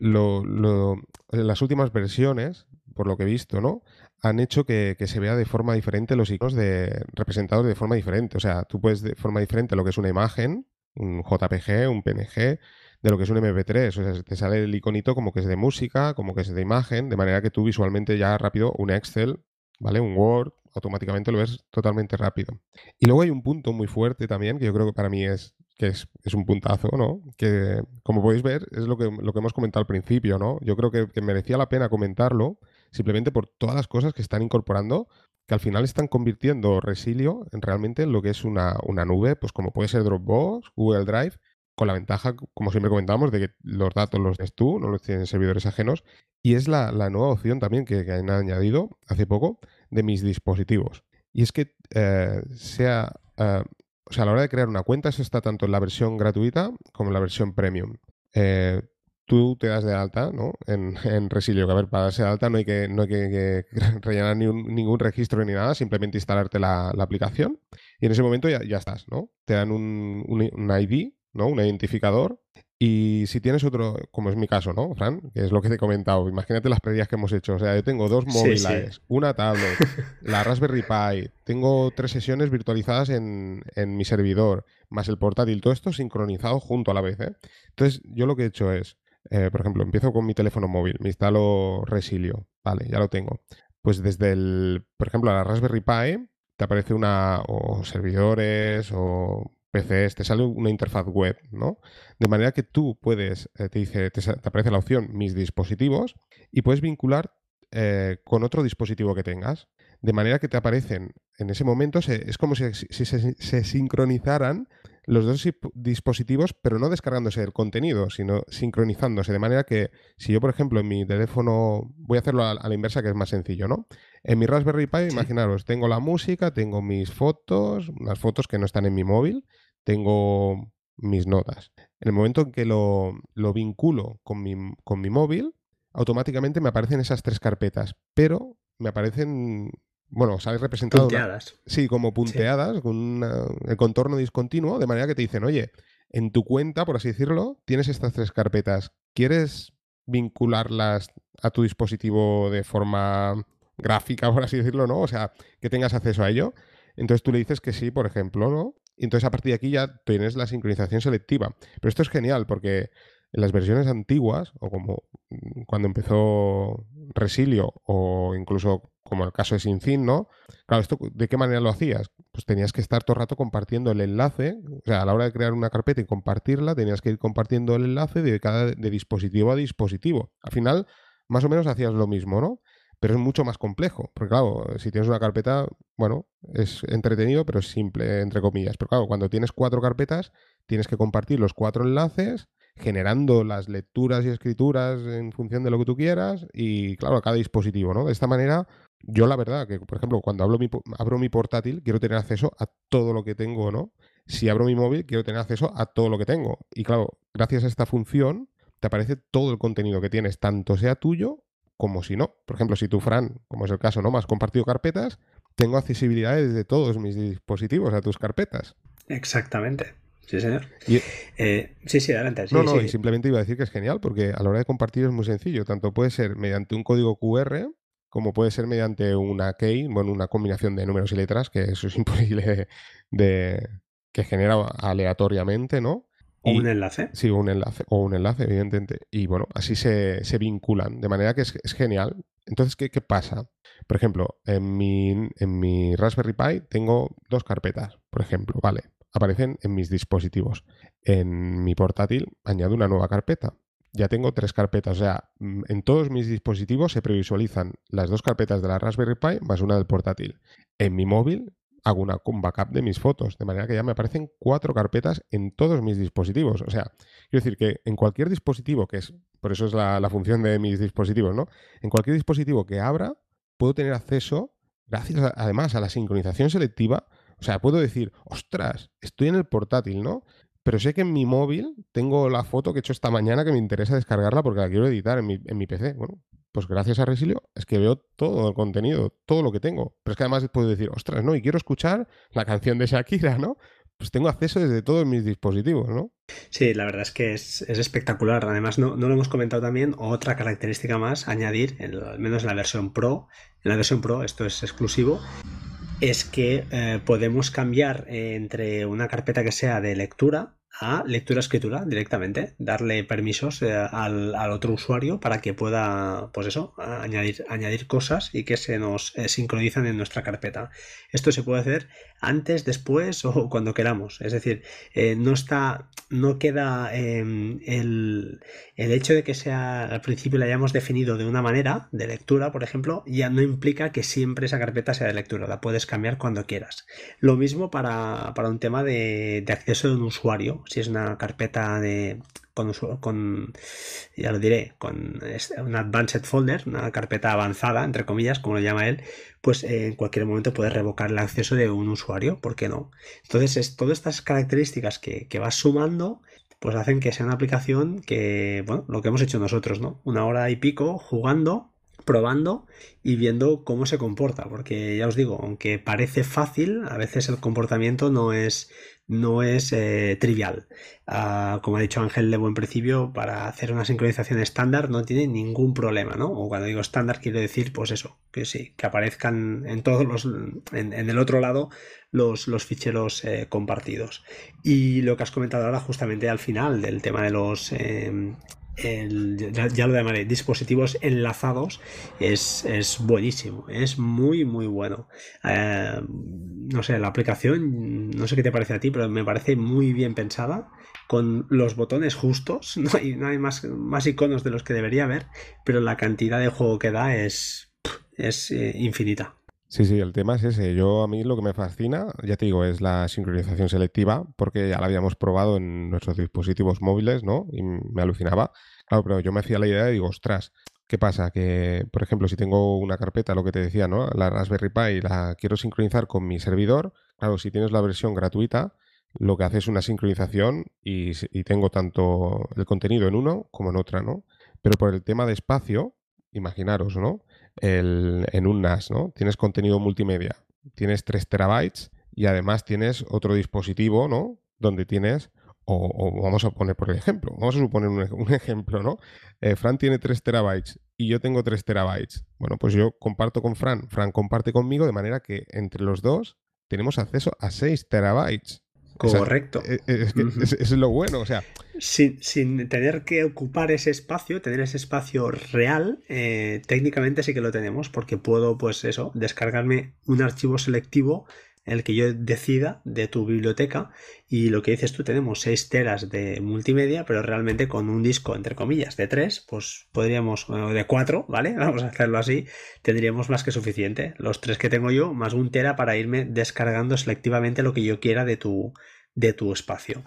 las últimas versiones, por lo que he visto, ¿no? Han hecho que, se vea de forma diferente los iconos de, representados de forma diferente. O sea, tú puedes de forma diferente lo que es una imagen, un JPG, un PNG, de lo que es un MP3. O sea, te sale el iconito como que es de música, como que es de imagen, de manera que tú visualmente ya rápido un Excel, ¿vale? Un Word, automáticamente lo ves totalmente rápido. Y luego hay un punto muy fuerte también, que yo creo que para mí es que es, un puntazo, ¿no? Que, como podéis ver, es lo que, lo que hemos comentado al principio, ¿no? Yo creo que, merecía la pena comentarlo simplemente por todas las cosas que están incorporando, que al final están convirtiendo Resilio en realmente en lo que es una, una nube, pues como puede ser Dropbox, Google Drive, con la ventaja, como siempre comentamos, de que los datos los tienes tú, no los tienen servidores ajenos, y es la, nueva opción también que, han añadido hace poco de mis dispositivos. Y es que eh, sea, eh, o sea, a la hora de crear una cuenta, eso está tanto en la versión gratuita como en la versión premium. Eh, tú te das de alta ¿no? en, [laughs] Resilio, que a ver, para darse de alta no hay que, no hay que, [laughs] rellenar ni ningún registro ni nada, simplemente instalarte la, aplicación y en ese momento ya, ya estás, ¿no? Te dan un, un, un ID, ¿no? Un identificador y si tienes otro, como es mi caso, ¿no, Fran? Que es lo que te he comentado. Imagínate las previas que hemos hecho. O sea, yo tengo dos móviles, una tablet, la Raspberry Pi, tengo tres sesiones virtualizadas en, mi servidor, más el portátil, todo esto sincronizado junto a la vez. ¿eh? Entonces, yo lo que he hecho es, eh, por ejemplo, empiezo con mi teléfono móvil, me instalo Resilio, vale, ya lo tengo. Pues desde el, por ejemplo, a la Raspberry Pi te aparece una, o servidores, o PCs, te sale una interfaz web, ¿no? De manera que tú puedes, eh, te dice, te, aparece la opción mis dispositivos y puedes vincular eh, con otro dispositivo que tengas. De manera que te aparecen en ese momento, es como si, se, sincronizaran los dos dispositivos, pero no descargándose el contenido, sino sincronizándose. De manera que si yo, por ejemplo, en mi teléfono, voy a hacerlo a, la inversa, que es más sencillo, ¿no? En mi Raspberry Pi, imaginaros, tengo la música, tengo mis fotos, las fotos que no están en mi móvil, tengo mis notas. En el momento en que lo, vinculo con mi, con mi móvil, automáticamente me aparecen esas tres carpetas, pero me aparecen, bueno, sale representado. Punteadas. sí, como punteadas, con el contorno discontinuo, de manera que te dicen, oye, en tu cuenta, por así decirlo, tienes estas tres carpetas. ¿Quieres vincularlas a tu dispositivo de forma gráfica, por así decirlo, ¿no? O sea, que tengas acceso a ello. Entonces tú le dices que sí, por ejemplo, ¿no? Entonces a partir de aquí ya tienes la sincronización selectiva. Pero esto es genial porque en las versiones antiguas, o como mm, cuando empezó Resilio, o incluso como el caso de Sinfin, ¿no? Claro, ¿esto de qué manera lo hacías? Pues tenías que estar todo el rato compartiendo el enlace, o sea, a la hora de crear una carpeta y compartirla, tenías que ir compartiendo el enlace de cada de dispositivo a dispositivo. Al final, más o menos hacías lo mismo, ¿no? Pero es mucho más complejo. Porque claro, si tienes una carpeta, bueno, es entretenido, pero es simple, entre comillas. Pero claro, cuando tienes cuatro carpetas, tienes que compartir los cuatro enlaces, generando las lecturas y escrituras en función de lo que tú quieras, y claro, a cada dispositivo, ¿no? De esta manera, yo la verdad que, por ejemplo, cuando mi, abro mi portátil, quiero tener acceso a todo lo que tengo, ¿no? Si abro mi móvil, quiero tener acceso a todo lo que tengo. Y claro, gracias a esta función, te aparece todo el contenido que tienes, tanto sea tuyo como si no. Por ejemplo, si tú, Fran, como es el caso, no me has compartido carpetas, tengo accesibilidad desde todos mis dispositivos a tus carpetas. Exactamente. Sí, señor. Eh, sí, sí, adelante. no, no, y simplemente iba a decir que es genial porque a la hora de compartir es muy sencillo. Tanto puede ser mediante un código QR como puede ser mediante una key, bueno, una combinación de números y letras, que eso es [laughs] imposible de que genera aleatoriamente, ¿no? O un enlace. Sí, un enlace, o un enlace, evidentemente. Y bueno, así se, vinculan, de manera que es, genial. Entonces, ¿qué, pasa? Por ejemplo, en mi, en mi Raspberry Pi tengo dos carpetas, por ejemplo, ¿vale? Aparecen en mis dispositivos. En mi portátil añado una nueva carpeta. Ya tengo tres carpetas, o sea, mm, en todos mis dispositivos se previsualizan las dos carpetas de la Raspberry Pi más una del portátil. En mi móvil hago una, un backup de mis fotos, de manera que ya me aparecen cuatro carpetas en todos mis dispositivos. O sea, quiero decir que en cualquier dispositivo, que es, por eso es la, función de mis dispositivos, ¿no? En cualquier dispositivo que abra, puedo tener acceso, gracias además a la sincronización selectiva, o sea, puedo decir, ostras, estoy en el portátil, ¿no? Pero sé que en mi móvil tengo la foto que he hecho esta mañana que me interesa descargarla porque la quiero editar en mi, en mi PC. Bueno, pues gracias a Resilio es que veo todo el contenido, todo lo que tengo. Pero es que además puedo decir, ostras, no, y quiero escuchar la canción de Shakira, ¿no? pues tengo acceso desde todos mis dispositivos, ¿no? Sí, la verdad es que es, espectacular. Además, no, lo hemos comentado también, otra característica más, añadir, al menos en la versión Pro, en la versión Pro, esto es exclusivo, es que eh, podemos cambiar entre una carpeta que sea de lectura a lectura-escritura directamente, darle permisos eh, al, otro usuario para que pueda, pues eso, añadir, añadir cosas y que se nos eh, sincronizan en nuestra carpeta. Esto se puede hacer antes, después o [laughs] cuando queramos. Es decir, eh, no está, no queda em, el, el, hecho de que sea al principio la hayamos definido de una manera de lectura, por ejemplo, ya no implica que siempre esa carpeta sea de lectura. La puedes cambiar cuando quieras. Lo mismo para, para un tema de, de acceso de un usuario si es una carpeta de con, con, ya lo diré, con un advanced folder, una carpeta avanzada, entre comillas, como lo llama él, pues eh, en cualquier momento puedes revocar el acceso de un usuario, ¿por qué no? Entonces, es, todas estas características que, que vas sumando, pues hacen que sea una aplicación que, bueno, lo que hemos hecho nosotros, ¿no? Una hora y pico jugando probando y viendo cómo se comporta, porque ya os digo, aunque parece fácil, a veces el comportamiento no es, no es eh, trivial. Ah, como ha dicho Ángel de buen principio, para hacer una sincronización estándar no tiene ningún problema, ¿no? O cuando digo estándar quiero decir, pues eso, que sí, que aparezcan en todos los, en, el otro lado los, los ficheros eh, compartidos. Y lo que has comentado ahora justamente al final del tema de los... Eh, ya, lo llamaré, dispositivos enlazados, es, buenísimo, es muy, muy bueno. Eh, no sé, la aplicación, no sé qué te parece a ti, pero me parece muy bien pensada, con los botones justos, [laughs] no hay, no hay más, más iconos de los que debería haber, pero la cantidad de juego que da es, es eh, infinita. Sí, sí, el tema es ese. Yo a mí lo que me fascina, ya te digo, es la sincronización selectiva, porque ya la habíamos probado en nuestros dispositivos móviles, ¿no? Y me alucinaba. Claro, pero yo me hacía la idea y digo, ostras, ¿qué pasa? Que, por ejemplo, si tengo una carpeta, lo que te decía, ¿no? La Raspberry Pi, la quiero sincronizar con mi servidor. Claro, si tienes la versión gratuita, lo que hace es una sincronización y, y tengo tanto el contenido en uno como en otra, ¿no? Pero por el tema de espacio, imaginaros, ¿no? En un NAS, ¿no? Tienes contenido multimedia, tienes 3 terabytes y además tienes otro dispositivo, ¿no? Donde tienes, o, vamos a poner por el ejemplo, vamos a suponer un, ejemplo, ¿no? Eh, Fran tiene 3 terabytes y yo tengo 3 terabytes. Bueno, pues yo comparto con Fran, Fran comparte conmigo, de manera que entre los dos tenemos acceso a 6 terabytes. Correcto. E, e, es, que es, lo bueno, o sea. Sin, sin, tener que ocupar ese espacio, tener ese espacio real, eh, técnicamente sí que lo tenemos, porque puedo, pues eso, descargarme un archivo selectivo el que yo decida de tu biblioteca y lo que dices tú tenemos 6 teras de multimedia pero realmente con un disco entre comillas de 3 pues podríamos de 4 vale [laughs] vamos a hacerlo así tendríamos más que suficiente. Los 3 que tengo yo más un tera para irme descargando selectivamente lo que yo quiera de tu de tu espacio.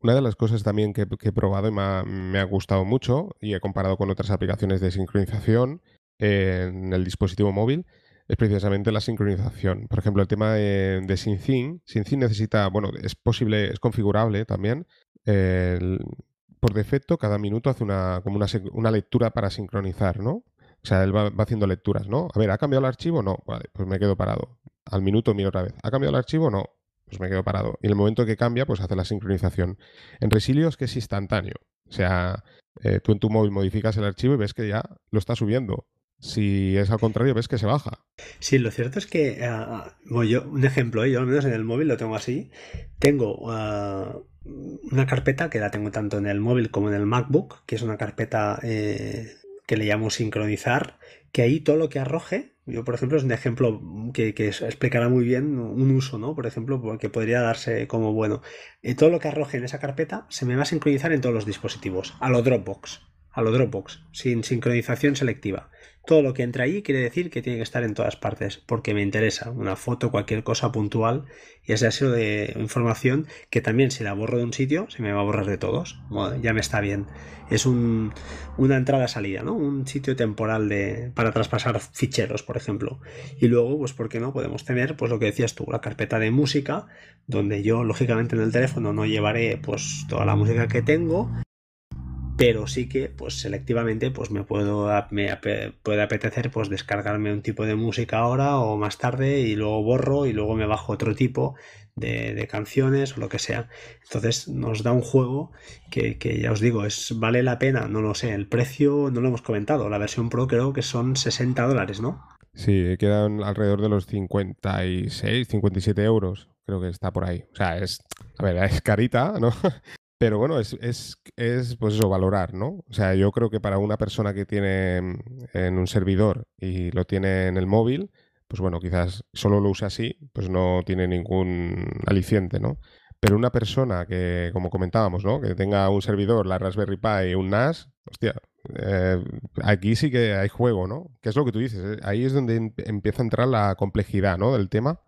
Una de las cosas también que, he probado y me ha, gustado mucho y he comparado con otras aplicaciones de sincronización en el dispositivo móvil es precisamente la sincronización. Por ejemplo, el tema de, de SyncIn. SyncIn necesita, bueno, es posible, es configurable también. por defecto, cada minuto hace una, como una, lectura para sincronizar, ¿no? O sea, él va, haciendo lecturas, ¿no? A ver, ¿ha cambiado el archivo? No. Vale, pues me quedo parado. Al minuto miro otra vez. ¿Ha cambiado el archivo? No. Pues me quedo parado. Y en el momento que cambia, pues hace la sincronización. En Resilio es que es instantáneo. O sea, eh, tú en tu móvil modificas el archivo y ves que ya lo está subiendo. Si es al contrario, ves que se baja. Sí, lo cierto es que, uh, yo, un ejemplo, ¿eh? yo al menos en el móvil lo tengo así. Tengo ah, una carpeta que la tengo tanto en el móvil como en el MacBook, que es una carpeta eh, que le llamo sincronizar, que ahí todo lo que arroje, yo por ejemplo es un ejemplo que, explicará muy bien un uso, ¿no? Por ejemplo, que podría darse como bueno. todo lo que arroje en esa carpeta se me va a sincronizar en todos los dispositivos, a lo Dropbox a lo Dropbox, sin sincronización selectiva. Todo lo que entra ahí quiere decir que tiene que estar en todas partes, porque me interesa una foto, cualquier cosa puntual, y ese sido de información que también si la borro de un sitio, se me va a borrar de todos. ya me está bien. Es un, una entrada-salida, ¿no? Un sitio temporal de, para traspasar ficheros, por ejemplo. Y luego, pues, ¿por qué no? Podemos tener, pues, lo que decías tú, la carpeta de música, donde yo, lógicamente, en el teléfono no llevaré, pues, toda la música que tengo, pero sí que pues selectivamente pues me puedo me puede apetecer pues descargarme un tipo de música ahora o más tarde y luego borro y luego me bajo otro tipo de, canciones o lo que sea entonces nos da un juego que, que, ya os digo es vale la pena no lo sé el precio no lo hemos comentado la versión pro creo que son 60 dólares no Sí, quedan alrededor de los 56, 57 euros, creo que está por ahí. O sea, es, a ver, es carita, ¿no? [laughs] Pero bueno, es, es, es, pues eso, valorar, ¿no? O sea, yo creo que para una persona que tiene en un servidor y lo tiene en el móvil, pues bueno, quizás solo lo use así, pues no tiene ningún aliciente, ¿no? Pero una persona que, como comentábamos, ¿no? Que tenga un servidor, la Raspberry Pi un NAS, hostia, eh, aquí sí que hay juego, ¿no? Que es lo que tú dices, eh, ahí es donde em, empieza a entrar la complejidad, ¿no? Del tema.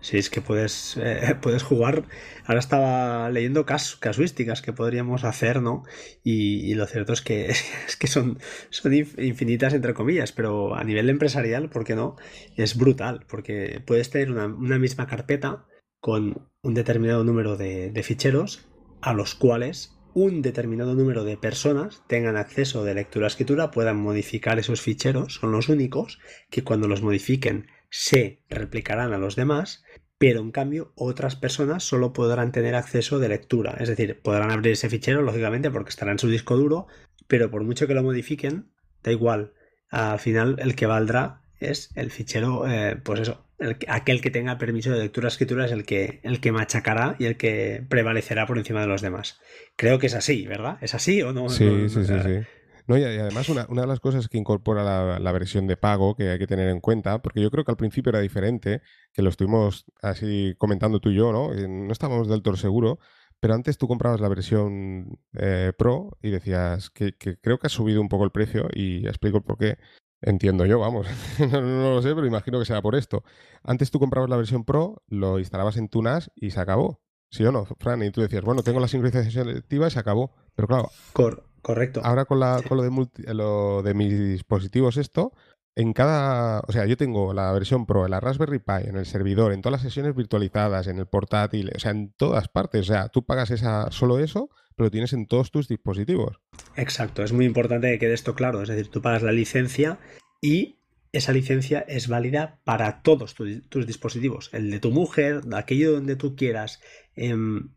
Sí, es que puedes, eh, [laughs] puedes jugar. Ahora estaba leyendo casuísticas que podríamos hacer, ¿no? Y, lo cierto es que, [laughs] es que son, son infinitas, entre comillas, pero a nivel empresarial, ¿por qué no? Es brutal, porque puedes tener una, misma carpeta con un determinado número de, de ficheros a los cuales un determinado número de personas tengan acceso de lectura-escritura, puedan modificar esos ficheros, son los únicos que cuando los modifiquen se replicarán a los demás, pero en cambio otras personas solo podrán tener acceso de lectura, es decir, podrán abrir ese fichero, lógicamente, porque estará en su disco duro, pero por mucho que lo modifiquen, da igual, al final el que valdrá es el fichero, eh, pues eso, aquel que tenga permiso de lectura escritura es el que, el que machacará y el que prevalecerá por encima de los demás. Creo que es así, ¿verdad? ¿Es así o no? Sí, sí, sí, sí. No, y además una, de las cosas que incorpora la, versión de pago que hay que tener en cuenta, porque yo creo que al principio era diferente, que lo estuvimos así comentando tú y yo, ¿no? No estábamos del todo seguro, pero antes tú comprabas la versión eh, Pro y decías que, creo que ha subido un poco el precio y explico por qué. Entiendo yo, vamos. [laughs] no, lo sé, pero imagino que sea por esto. Antes tú comprabas la versión Pro, lo instalabas en tu NAS y se acabó. ¿Sí o no, Fran? Y tú decías, bueno, tengo la sincronización selectiva y se acabó. Pero claro. Correcto. Ahora con, la, con lo, de lo de mis dispositivos, esto, en cada. O sea, yo tengo la versión Pro en la Raspberry Pi, en el servidor, en todas las sesiones virtualizadas, en el portátil, o sea, en todas partes. O sea, tú pagas esa, solo eso pero lo tienes en todos tus dispositivos. Exacto, es muy importante que quede esto claro. Es decir, tú pagas la licencia y esa licencia es válida para todos tus dispositivos. El de tu mujer, aquello donde tú quieras, em,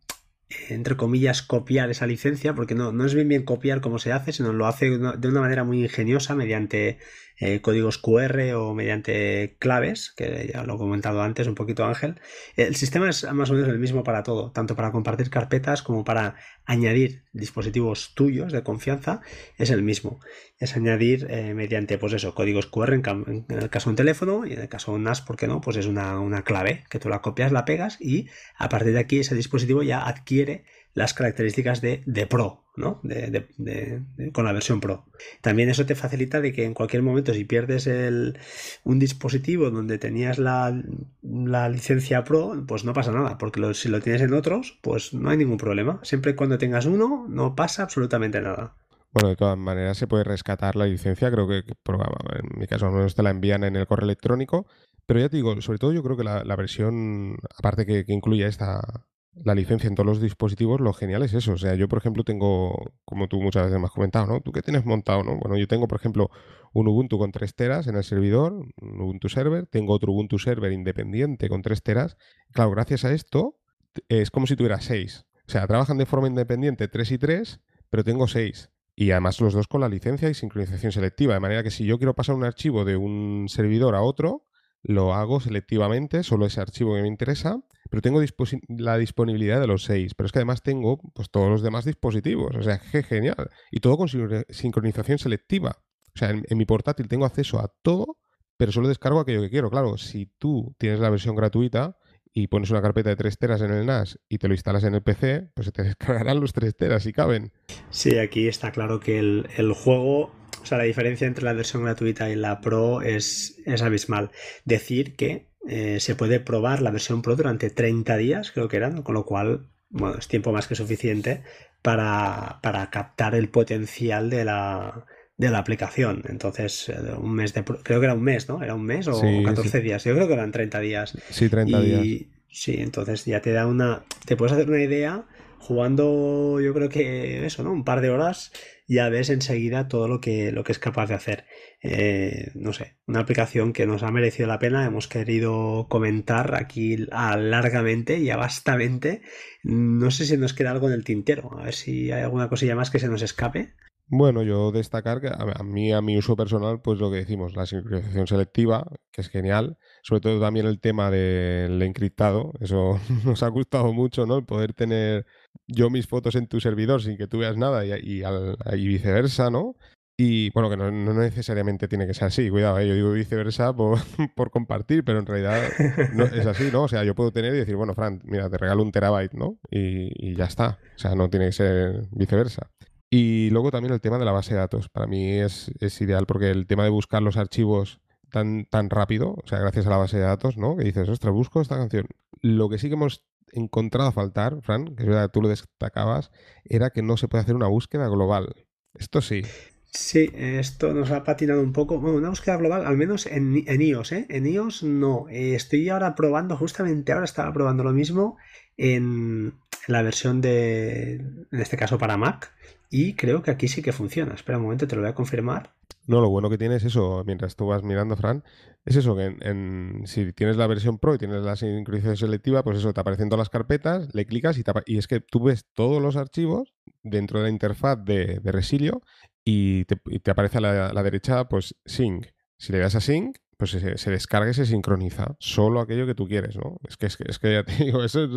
entre comillas, copiar esa licencia, porque no, no es bien bien copiar como se hace, sino lo hace de una manera muy ingeniosa mediante eh, códigos QR o mediante claves, que ya lo he comentado antes un poquito Ángel. El sistema es más o menos el mismo para todo, tanto para compartir carpetas como para añadir dispositivos tuyos de confianza, es el mismo. Es añadir eh, mediante, pues eso, códigos QR en, el caso de un teléfono y en el caso de un NAS, ¿por qué no? Pues es una, una clave que tú la copias, la pegas y a partir de aquí ese dispositivo ya adquiere las características de, de Pro, ¿no? De, con la versión Pro. También eso te facilita de que en cualquier momento, si pierdes el, un dispositivo donde tenías la, la, licencia Pro, pues no pasa nada, porque si lo tienes en otros, pues no hay ningún problema. Siempre y cuando tengas uno, no pasa absolutamente nada. Bueno, de todas maneras se puede rescatar la licencia, creo que, en mi caso al menos te la envían en el correo electrónico, pero ya te digo, sobre todo yo creo que la, versión, aparte que, que esta, la licencia en todos los dispositivos, lo genial es eso. O sea, yo, por ejemplo, tengo, como tú muchas veces me has comentado, ¿no? ¿Tú qué tienes montado, no? Bueno, yo tengo, por ejemplo, un Ubuntu con 3 teras en el servidor, un Ubuntu Server, tengo otro Ubuntu Server independiente con 3 teras. Claro, gracias a esto, es como si tuviera 6. O sea, trabajan de forma independiente 3 y 3, pero tengo 6. Y además los dos con la licencia y sincronización selectiva, de manera que si yo quiero pasar un archivo de un servidor a otro, lo hago selectivamente, solo ese archivo que me interesa, pero tengo la disponibilidad de los seis. Pero es que además tengo pues, todos los demás dispositivos. O sea, qué genial. Y todo con sincronización selectiva. O sea, en, mi portátil tengo acceso a todo, pero solo descargo aquello que quiero. Claro, si tú tienes la versión gratuita y pones una carpeta de 3 teras en el NAS y te lo instalas en el PC, pues se te [laughs] descargarán los 3 teras si caben. Sí, aquí está claro que el, el juego o sea, la diferencia entre la versión gratuita y la Pro es, es abismal. Decir que eh, se puede probar la versión Pro durante 30 días, creo que eran, con lo cual, bueno, es tiempo más que suficiente para, captar el potencial de la, de la aplicación. Entonces, eh, un mes de. Creo que era un mes, ¿no? ¿Era un mes o 14 días? Yo creo que eran 30 días. Sí, 30 días. Sí, entonces ya te da una. Te puedes hacer una idea jugando yo creo que eso, ¿no? Un par de horas ya ves enseguida todo lo que, lo que es capaz de hacer. Eh, no sé, una aplicación que nos ha merecido la pena, hemos querido comentar aquí largamente y a. No sé si nos queda algo en el tintero, a ver si hay alguna cosilla más que se nos escape. Bueno, yo destacar que a mí, a mi uso personal, pues lo que decimos, la sincronización selectiva, que es genial, sobre todo también el tema del encriptado, eso [laughs] nos ha gustado mucho, ¿no? El poder tener yo mis fotos en tu servidor sin que tú veas nada y, y, viceversa, ¿no? Y bueno, que no, necesariamente tiene que ser así, cuidado, ¿eh? yo digo viceversa [laughs] por, por, compartir, pero en realidad no, es así, ¿no? O sea, yo puedo tener y decir, bueno, Fran, mira, te regalo un terabyte, ¿no? Y, ya está. O sea, no tiene que ser viceversa. Y luego también el tema de la base de datos. Para mí es, ideal porque el tema de buscar los archivos tan, tan rápido, o sea, gracias a la base de datos, ¿no? Que dices, ostras, busco esta canción. Lo que sí que hemos encontrado a faltar, Fran, que es verdad, tú lo destacabas, era que no se puede hacer una búsqueda global. Esto sí. Sí, esto nos ha patinado un poco. Bueno, una búsqueda global, al menos en, en iOS, ¿eh? En iOS no. Eh, estoy ahora probando, justamente ahora estaba probando lo mismo en la versión de, en este caso para Mac, y creo que aquí sí que funciona. Espera un momento, te lo voy a confirmar. No, lo bueno que tiene es eso, mientras tú vas mirando, Fran, es eso, que en, si tienes la versión Pro y tienes la sincronización selectiva, pues eso, te aparecen todas las carpetas, le clicas y, y es que tú ves todos los archivos dentro de la interfaz de, Resilio y te, aparece a la, derecha, pues, Sync. Si le das a Sync, pues se, descarga y se sincroniza. Solo aquello que tú quieres, ¿no? Es que, es que, es que ya te [laughs] digo, eso es,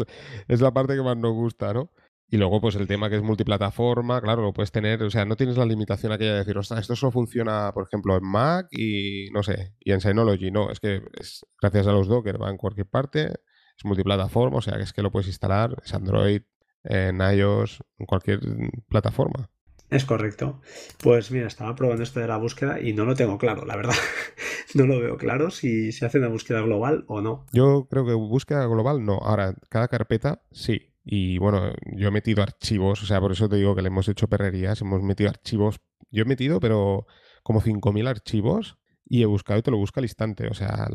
es la parte que más nos gusta, ¿no? Y luego, pues el tema que es multiplataforma, claro, lo puedes tener, o sea, no tienes la limitación aquella de decir, ostras, esto solo funciona, por ejemplo, en Mac y, no sé, y en Synology. No, es que es, gracias a los Docker va en cualquier parte, es multiplataforma, o sea, que es que lo puedes instalar, es Android, en iOS, en cualquier plataforma. Es correcto. Pues mira, estaba probando esto de la búsqueda y no lo tengo claro, la verdad. [laughs] no lo veo claro si se hace una búsqueda global o no. Yo creo que búsqueda global no. Ahora, cada carpeta sí. Y bueno, yo he metido archivos, o sea, por eso te digo que le hemos hecho perrerías, hemos metido archivos. Yo he metido, pero como 5.000 archivos y he buscado y te lo busca al instante. O sea,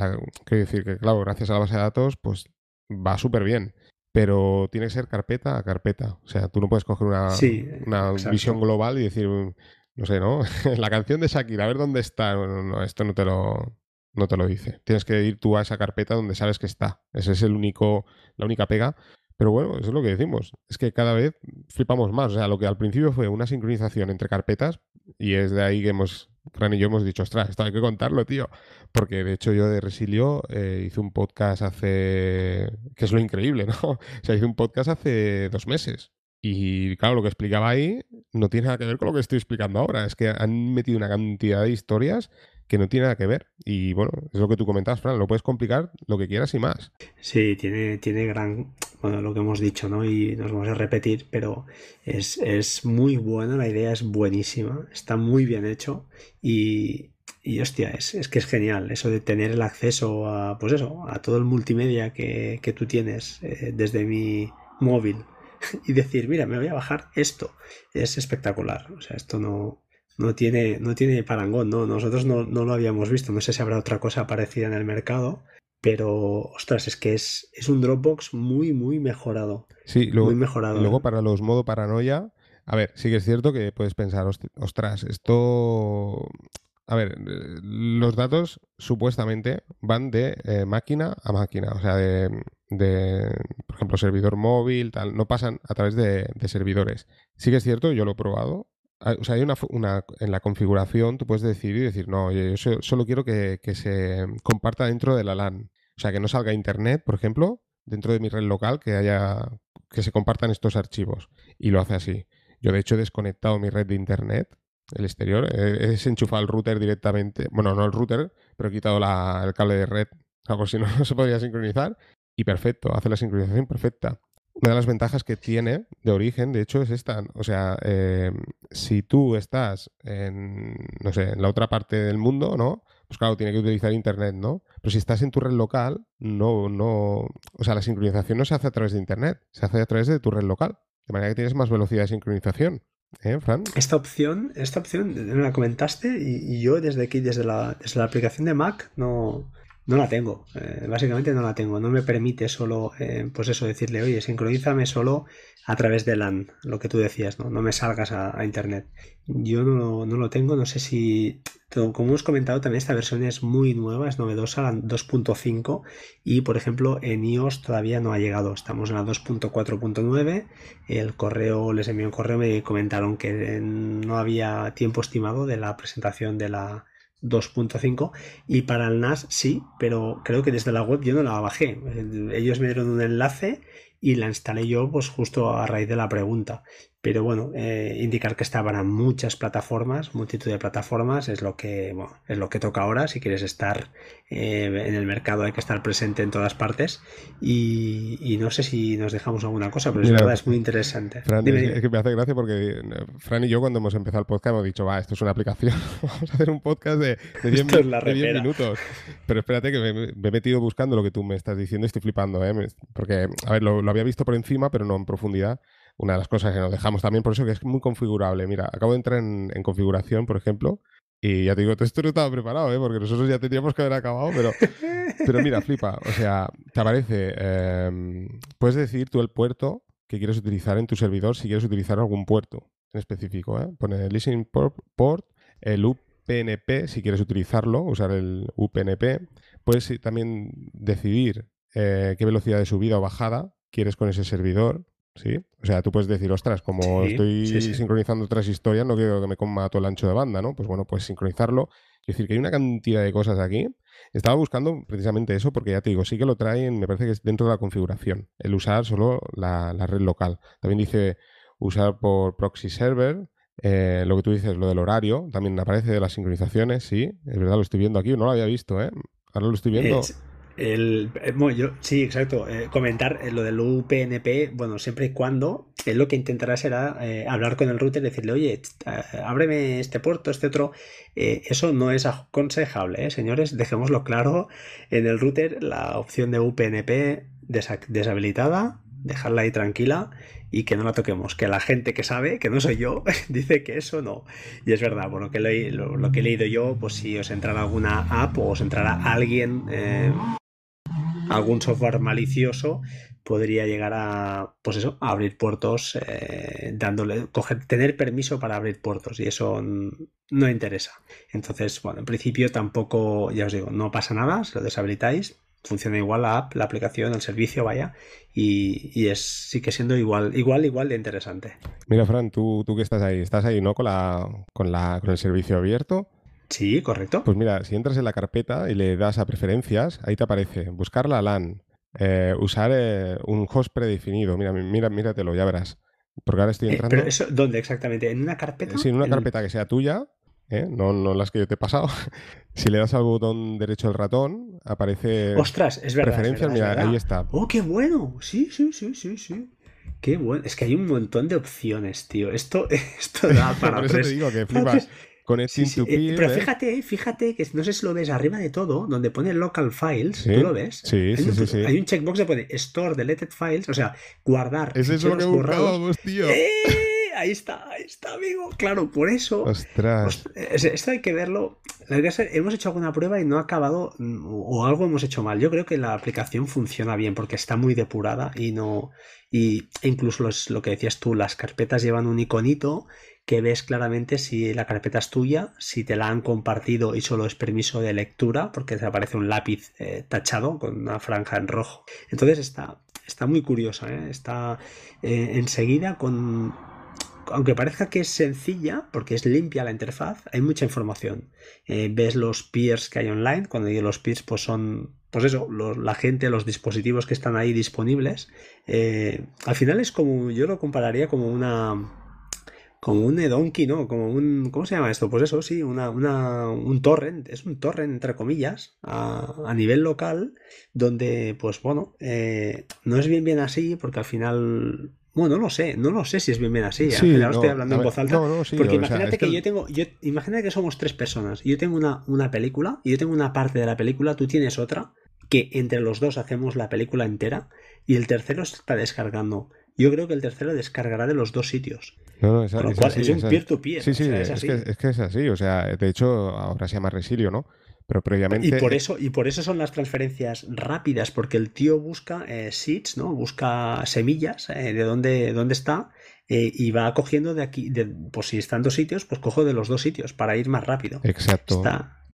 quiero decir que, claro, gracias a la base de datos, pues va súper bien. Pero tiene que ser carpeta a carpeta. O sea, tú no puedes coger una, una visión global y decir, no sé, ¿no? [laughs] la canción de Shakira, a ver dónde está. No, no, esto no te lo, no te lo dice. Tienes que ir tú a esa carpeta donde sabes que está. Ese es el único, la única pega. Pero bueno, eso es lo que decimos. Es que cada vez flipamos más. O sea, lo que al principio fue una sincronización entre carpetas, y es de ahí que hemos, Fran y yo hemos dicho, ostras, esto hay que contarlo, tío. Porque de hecho yo de Resilio eh, hice un podcast hace. que es lo increíble, [laughs] ¿no? O sea, hice un podcast hace dos meses. Y claro, lo que explicaba ahí no tiene nada que ver con lo que estoy explicando ahora. Es que han metido una cantidad de historias que no tiene nada que ver. Y bueno, es lo que tú comentas, Fran, lo puedes complicar lo que quieras y más. Sí, tiene, tiene gran, bueno, lo que hemos dicho, ¿no? Y nos vamos a repetir, pero es, es muy bueno, la idea es buenísima, está muy bien hecho y, y hostia, es, es, que es genial eso de tener el acceso a, pues eso, a todo el multimedia que, que tú tienes eh, desde mi móvil [laughs] y decir, mira, me voy a bajar esto. Es espectacular. O sea, esto no, no tiene, no tiene parangón, ¿no? Nosotros no, lo habíamos visto, no sé si habrá otra cosa parecida en el mercado, pero, ostras, es que es, es un Dropbox muy, muy mejorado. Sí, luego, muy mejorado. Luego ¿eh? para los modo paranoia, a ver, sí que es cierto que puedes pensar, ostras, esto... A ver, los datos supuestamente van de eh, máquina a máquina, o sea, de, por ejemplo, servidor móvil, tal, no pasan a través de, de servidores. Sí que es cierto, yo lo he probado, o sea, hay una, en la configuración, tú puedes decidir y decir, no, yo solo quiero que, se comparta dentro de la LAN. O sea, que no salga internet, por ejemplo, dentro de mi red local, que haya que se compartan estos archivos. Y lo hace así. Yo, de hecho, he desconectado mi red de internet, el exterior, he, desenchufado el router directamente. Bueno, no el router, pero he quitado el cable de red. Algo si no, [laughs] no se podría sincronizar. Y perfecto, hace la sincronización perfecta. Una de las ventajas que tiene de origen, de hecho, es esta. O sea, eh, si tú estás en, no sé, en la otra parte del mundo, ¿no? Pues claro, tiene que utilizar Internet, ¿no? Pero si estás en tu red local, no, no, o sea, la sincronización no se hace a través de Internet, se hace a través de tu red local. De manera que tienes más velocidad de sincronización. ¿Eh, Fran? Esta opción, esta opción me la comentaste y, yo desde aquí, desde la, desde la aplicación de Mac, no, No la tengo, eh, básicamente no la tengo. No me permite solo, eh, pues eso, decirle, oye, sincronízame solo a través de LAN, lo que tú decías, ¿no? No me salgas a, Internet. Yo no, no, lo tengo, no sé si, como hemos comentado, también esta versión es muy nueva, es novedosa, la 2.5, y por ejemplo en iOS todavía no ha llegado. Estamos en la 2.4.9, el correo, les envió un correo, me comentaron que no había tiempo estimado de la presentación de la 2.5 y para el NAS sí, pero creo que desde la web yo no la bajé. Ellos me dieron un enlace y la instalé yo pues justo a raíz de la pregunta. Pero bueno, eh, indicar que está para muchas plataformas, multitud de plataformas, es lo que, es lo que toca ahora. Si quieres estar eh, en el mercado hay que estar presente en todas partes. Y, no sé si nos dejamos alguna cosa, pero es verdad, es muy interesante. Fran, es, que me hace gracia porque eh, Fran y yo cuando hemos empezado el podcast hemos dicho, va, esto es una aplicación, [laughs] vamos a hacer un podcast de, 10, minutos. Pero espérate que me, he metido buscando lo que tú me estás diciendo y estoy flipando, ¿eh? porque, a ver, lo había visto por encima, pero no en profundidad una de las cosas que nos dejamos también, por eso que es muy configurable. Mira, acabo de entrar en, configuración, por ejemplo, y ya te digo, esto no estaba preparado, ¿eh? porque nosotros ya tendríamos que haber acabado, pero, [laughs] pero mira, flipa. O sea, te aparece, em, puedes decir tú el puerto que quieres utilizar en tu servidor si quieres utilizar algún puerto en específico. ¿eh? Pone el listening port, el UPnP si quieres utilizarlo, usar el UPnP. Puedes también decidir eh, qué velocidad de subida o bajada quieres con ese servidor. ¿Sí? O sea, tú puedes decir, ostras, como estoy sincronizando otras historias, no quiero que me coma todo el ancho de banda, ¿no? Pues bueno, puedes sincronizarlo. Es decir, que hay una cantidad de cosas aquí. Estaba buscando precisamente eso porque ya te digo, sí que lo traen, me parece que es dentro de la configuración, el usar solo la, red local. También dice usar por proxy server, eh, lo que tú dices, lo del horario, también aparece de las sincronizaciones, sí, es verdad, lo estoy viendo aquí, no lo había visto, ¿eh? Ahora lo estoy viendo. El, eh, yo, sí, exacto. Eh, comentar eh, lo del UPnP, bueno, siempre y cuando él lo que intentará será hablar con el router y decirle, oye, ábreme este puerto, este otro. eso no es aconsejable, señores. Dejémoslo claro. En el router, la opción de UPnP deshabilitada, dejarla ahí tranquila y que no la toquemos. Que la gente que sabe, que no soy yo, [laughs] dice que eso no. Y es verdad, bueno, que lo, lo, que he leído yo, pues si os entrará alguna app o os entrará alguien algún software malicioso podría llegar a, pues eso, a abrir puertos, eh, dándole, coger, tener permiso para abrir puertos y eso no interesa. Entonces, bueno, en principio tampoco, ya os digo, no pasa nada, si lo deshabilitáis, funciona igual la app, la aplicación, el servicio, vaya, y, es, sigue siendo igual, igual, igual de interesante. Mira, Fran, tú, tú que estás ahí, estás ahí, ¿no? Con la, con la, con el servicio abierto. Sí, correcto. Pues mira, si entras en la carpeta y le das a preferencias, ahí te aparece buscar la LAN, eh, usar eh, un host predefinido. Mira, mira, míratelo, ya verás. Porque ahora estoy eh, entrando. ¿Pero eso dónde exactamente? ¿En una carpeta? Sí, en una carpeta que sea tuya, no, no las que yo te he pasado. [laughs] si le das al botón derecho del ratón, aparece. Ostras, es verdad. Preferencias, mira, ahí está. Oh, qué bueno. Sí, sí, sí, sí, sí. Qué bueno. Es que hay un montón de opciones, tío. Esto, [laughs] esto da [laughs] para. Por eso te digo que flipas. Eh, pero fíjate, fíjate que no sé si lo ves arriba de todo, donde pone local files, ¿tú lo ves? Sí, sí, sí, Hay un checkbox que pone store deleted files, o sea, guardar. Es eso que buscábamos, tío. ¡Eh! Ahí está, ahí está, amigo. Claro, por eso. Ostras. Esto hay que verlo. Hemos hecho alguna prueba y no ha acabado, o algo hemos hecho mal. Yo creo que la aplicación funciona bien porque está muy depurada y no. Y incluso lo que decías tú, las carpetas llevan un iconito que ves claramente si la carpeta es tuya, si te la han compartido y solo es permiso de lectura, porque te aparece un lápiz eh, tachado con una franja en rojo. Entonces está, está muy curiosa, ¿eh? está eh, enseguida con... Aunque parezca que es sencilla, porque es limpia la interfaz, hay mucha información. ves los peers que hay online, cuando digo los peers, pues son pues eso, la gente, los dispositivos que están ahí disponibles. al final es como, yo lo compararía como una, como un edonki, ¿no? Como un, ¿cómo se llama esto? Pues eso, sí, una, una, un torrent, es un torrent entre comillas, a, a nivel local, donde, pues bueno, eh, no es bien bien así, porque al final, bueno, no lo sé, no lo sé si es bien bien así, sí, al estoy hablando en voz alta, porque imagínate que, yo tengo, yo, imagínate que somos tres personas, yo tengo una, una película, y yo tengo una parte de la película, tú tienes otra, que entre los dos hacemos la película entera, y el tercero está descargando. Yo creo que el tercero descargará de los dos sitios. No, no, es, es, un peer-to-peer. Sí, sí, es, que, es, que, es así. O sea, de hecho, ahora se llama Resilio, ¿no? Pero previamente. Y por eso, y por eso son las transferencias rápidas, porque el tío busca eh, seeds, ¿no? Busca semillas eh, de dónde, dónde está eh, y va cogiendo de aquí, de, pues si están dos sitios, pues cojo de los dos sitios para ir más rápido. Exacto.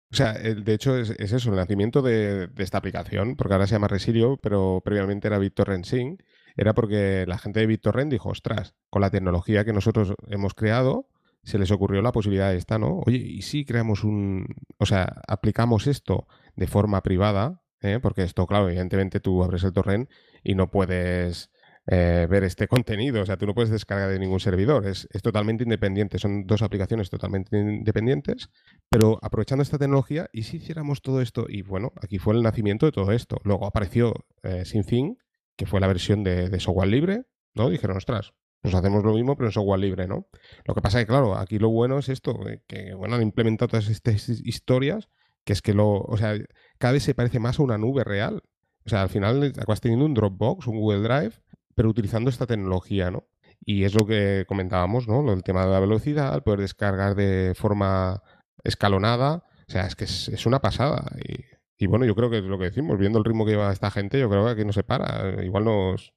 O sea, de hecho es, eso, el nacimiento de, esta aplicación, porque ahora se llama Resilio, pero previamente era BitTorrent Sync, era porque la gente de BitTorrent dijo, ostras, con la tecnología que nosotros hemos creado, se les ocurrió la posibilidad de esta, ¿no? Oye, ¿y si creamos un... o sea, aplicamos esto de forma privada? ¿eh? Porque esto, claro, evidentemente tú abres el torrent y no puedes eh, ver este [laughs] contenido, o sea, tú no puedes descargar de ningún servidor, es, totalmente independiente, son dos aplicaciones totalmente independientes, pero aprovechando esta tecnología, ¿y si hiciéramos todo esto? Y bueno, aquí fue el nacimiento de todo esto. Luego apareció eh, SynthIn, que fue la versión de, de software libre, ¿no? Dijeron, ostras, pues hacemos lo mismo, pero en software libre, ¿no? Lo que pasa es que, claro, aquí lo bueno es esto, que, bueno, han implementado todas estas historias, que es que lo, o sea, cada vez se parece más a una nube real. O sea, al final acabas teniendo un Dropbox, un Google Drive, pero utilizando esta tecnología, ¿no? Y es lo que comentábamos, ¿no? Del tema de la velocidad, el poder descargar de forma escalonada. O sea, es que es, una pasada. Y, y, bueno, yo creo que es lo que decimos, viendo el ritmo que lleva esta gente, yo creo que aquí no se para. Igual [laughs] nos,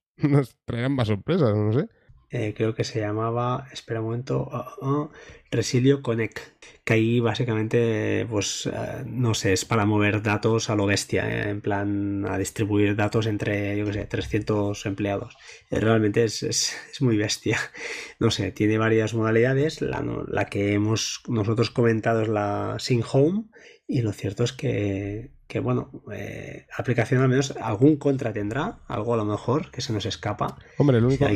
traerán más sorpresas, no sé. Eh, creo que se llamaba, espera un momento, uh, uh, Resilio Connect, que ahí básicamente, pues, uh, no sé, es para mover datos a lo bestia, eh, en plan a distribuir datos entre, yo qué sé, 300 empleados. Eh, realmente es, es, es, muy bestia. [laughs] No sé, tiene varias modalidades, la, la que hemos nosotros comentado es la Sync Home, y lo cierto es que que bueno, eh, aplicación al menos algún contra tendrá, algo a lo mejor que se nos escapa. Hombre, el único,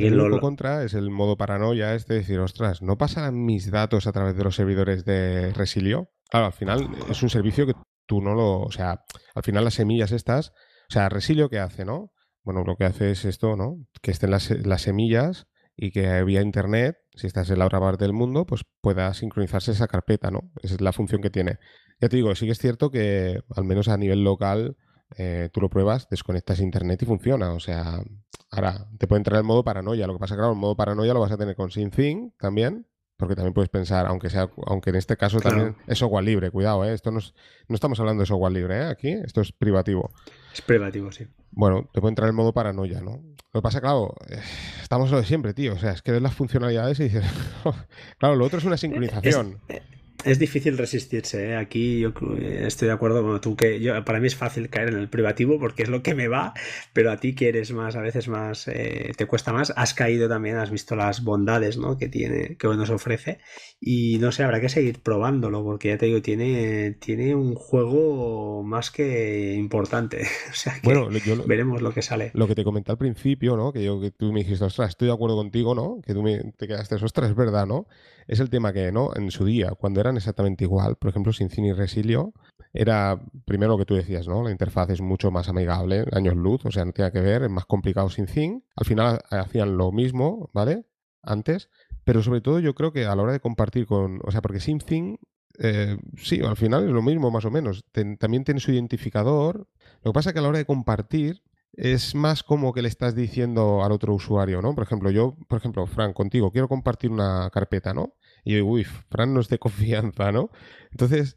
contra es el modo paranoia, es de decir, ostras, ¿no pasarán mis datos a través de los servidores de Resilio? Claro, al final es un servicio que tú no lo, o sea, al final las semillas estas, o sea, Resilio qué hace, ¿no? Bueno, lo que hace es esto, ¿no? Que estén las, las semillas y que vía internet, si estás en la otra parte del mundo, pues pueda sincronizarse esa carpeta, ¿no? Esa es la función que tiene. Ya te digo, sí que es cierto que al menos a nivel local eh, tú lo pruebas, desconectas internet y funciona. O sea, ahora te puede entrar el modo paranoia. Lo que pasa, claro, el modo paranoia lo vas a tener con SynthIn también, porque también puedes pensar, aunque sea, aunque en este caso también es software libre, cuidado, ¿eh? esto no, no estamos hablando de software libre, ¿eh? aquí, esto es privativo. Es privativo, sí. Bueno, te puede entrar el modo paranoia, ¿no? Lo que pasa, claro, eh, estamos lo de siempre, tío. O sea, es que ves las funcionalidades y dices, [laughs] claro, lo otro es una sincronización. Es, es difícil resistirse. ¿eh? Aquí yo estoy de acuerdo con tú que yo, para mí es fácil caer en el privativo porque es lo que me va, pero a ti que eres más, a veces más, eh, te cuesta más. Has caído también, has visto las bondades ¿no? que tiene, que nos ofrece y no sé, habrá que seguir probándolo porque ya te digo, tiene, tiene un juego más que importante. [laughs] o sea que bueno, veremos lo que sale. Lo que te comenté al principio, ¿no? Que yo que tú me dijiste, ostras, estoy de acuerdo contigo, ¿no? Que tú me, te quedaste, ostras, es verdad, ¿no? Es el tema que, ¿no? En su día, cuando eran exactamente igual, por ejemplo, Syncini y Resilio, era primero lo que tú decías, ¿no? La interfaz es mucho más amigable, años luz, o sea, no tiene que ver, es más complicado Syncin. Al final hacían lo mismo, ¿vale? Antes, pero sobre todo yo creo que a la hora de compartir con, o sea, porque SyncThing eh, sí, al final es lo mismo más o menos. también tiene su identificador. Lo que pasa es que a la hora de compartir es más como que le estás diciendo al otro usuario, ¿no? Por ejemplo, yo, por ejemplo, Fran, contigo, quiero compartir una carpeta, ¿no? Y yo uy, Fran no es de [laughs] confianza, ¿no? Entonces,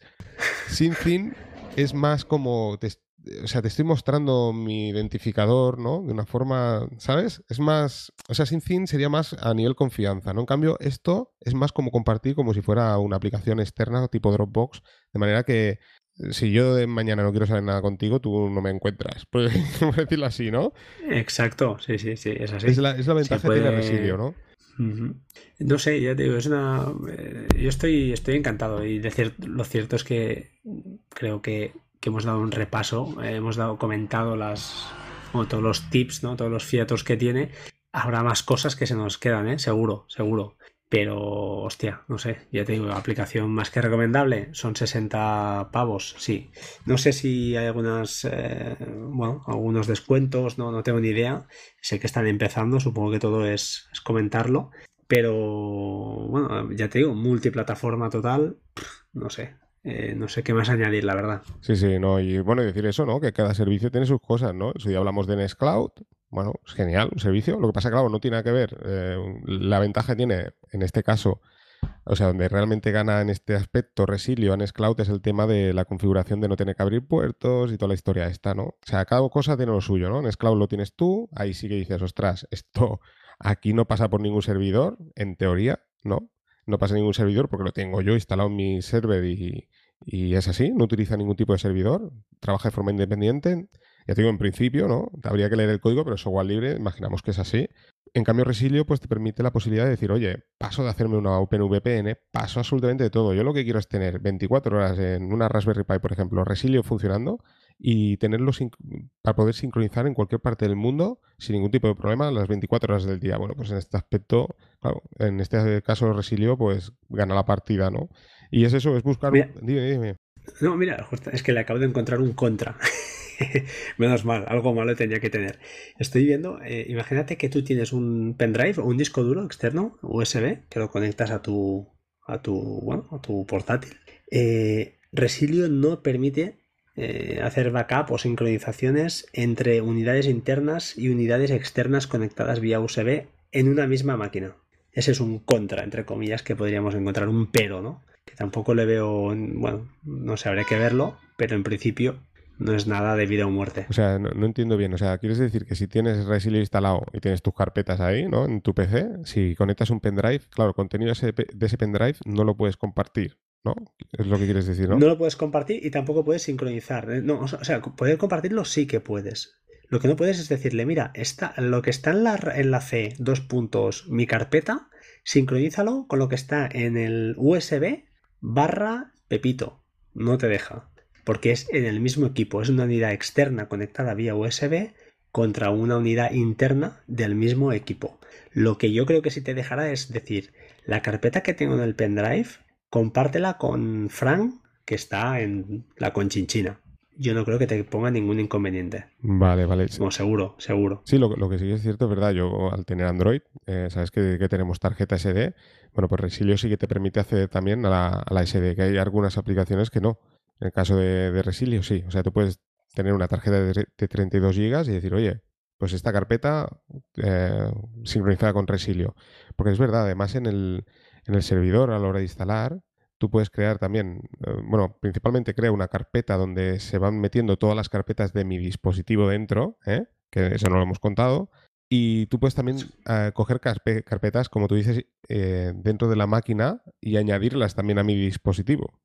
SyncThing es más como, o sea, te estoy mostrando mi identificador, ¿no? De una forma, ¿sabes? Es más, o sea, SyncThing sería más a nivel confianza, ¿no? En cambio, esto es más como compartir como si fuera una aplicación externa tipo Dropbox, de manera que si yo de mañana no quiero saber nada contigo, tú no me encuentras. Por [laughs] decirlo así, ¿no? Exacto, sí, sí, sí, es así. Es la, es la ventaja de Resilio, ¿no? No sé, ya te digo, es una. Eh, yo estoy, estoy encantado y decir, lo cierto es que creo que que hemos dado un repaso, eh, hemos dado comentado las, todos los tips, ¿no? todos los fiatos que tiene. Habrá más cosas que se nos quedan, ¿eh? seguro, seguro. Pero, hostia, no sé, ya te digo, aplicación más que recomendable, son 60 pavos, sí. No sé si hay algunas, eh, bueno, algunos descuentos, no, no tengo ni idea. Sé que están empezando, supongo que todo es, comentarlo. Pero, bueno, ya te digo, multiplataforma total, no sé, eh, no sé qué más añadir, la verdad. Sí, sí, no, y bueno, decir eso, ¿no? Que cada servicio tiene sus cosas, ¿no? Si hablamos de Nextcloud, bueno, es genial, un servicio. Lo que pasa, claro, no tiene nada que ver. Eh, la ventaja tiene, en este caso, o sea, donde realmente gana en este aspecto Resilio en Cloud es el tema de la configuración de no tener que abrir puertos y toda la historia esta, ¿no? O sea, cada cosa tiene lo suyo, ¿no? En Cloud lo tienes tú, ahí sí que dices, ostras, esto aquí no pasa por ningún servidor, en teoría, ¿no? No pasa ningún servidor porque lo tengo yo instalado en mi server y, y es así, no utiliza ningún tipo de servidor, trabaja de forma independiente. Ya te digo, en principio, ¿no? Habría que leer el código, pero es software libre, imaginamos que es así. En cambio, Resilio pues te permite la posibilidad de decir, oye, paso de hacerme una OpenVPN, paso absolutamente de todo. Yo lo que quiero es tener 24 horas en una Raspberry Pi, por ejemplo, Resilio funcionando y tenerlo para poder sincronizar en cualquier parte del mundo sin ningún tipo de problema las 24 horas del día. Bueno, pues en este aspecto, claro, en este caso Resilio pues gana la partida, ¿no? Y es eso, es buscar... Dime, dime. No, mira, es que le acabo de encontrar un contra. [laughs] [laughs] Menos mal, algo malo tenía que tener. Estoy viendo, eh, imagínate que tú tienes un pendrive o un disco duro externo, USB, que lo conectas a tu, a tu, bueno, a tu portátil. Eh, Resilio no permite eh, hacer backup o sincronizaciones entre unidades internas y unidades externas conectadas vía USB en una misma máquina. Ese es un contra, entre comillas, que podríamos encontrar, un pero, ¿no? Que tampoco le veo, bueno, no sé, habría que verlo, pero en principio no es nada de vida o muerte. O sea, no, entiendo bien. O sea, ¿quieres decir que si tienes Resilio instalado y tienes tus carpetas ahí, ¿no? En tu PC, si conectas un pendrive, claro, contenido de ese pendrive no lo puedes compartir, ¿no? Es lo que quieres decir, ¿no? No lo puedes compartir y tampoco puedes sincronizar. ¿eh? No, o sea, poder compartirlo sí que puedes. Lo que no puedes es decirle, mira, está, lo que está en la, en la C, dos puntos, mi carpeta, sincronízalo con lo que está en el USB barra Pepito. No te deja porque es en el mismo equipo, es una unidad externa conectada vía USB contra una unidad interna del mismo equipo. Lo que yo creo que sí te dejará es decir, la carpeta que tengo en el pendrive, compártela con Frank, que está en la conchinchina. Yo no creo que te ponga ningún inconveniente. Vale, vale. Como seguro, seguro. Sí, lo, que sí es cierto es verdad. Yo al tener Android, eh, sabes que, tenemos tarjeta SD. Bueno, pues Resilio sí que te permite acceder también a la, a la SD, que hay algunas aplicaciones que no. En el caso de, Resilio, sí. O sea, tú puedes tener una tarjeta de, 32 GB y decir, oye, pues esta carpeta eh, sincronizada con Resilio. Porque es verdad, además en el, en el servidor a la hora de instalar, tú puedes crear también, eh, bueno, principalmente crea una carpeta donde se van metiendo todas las carpetas de mi dispositivo dentro, ¿eh? que eso no lo hemos contado. Y tú puedes también coger carpetas, como tú dices, dentro de la máquina y añadirlas también a mi dispositivo.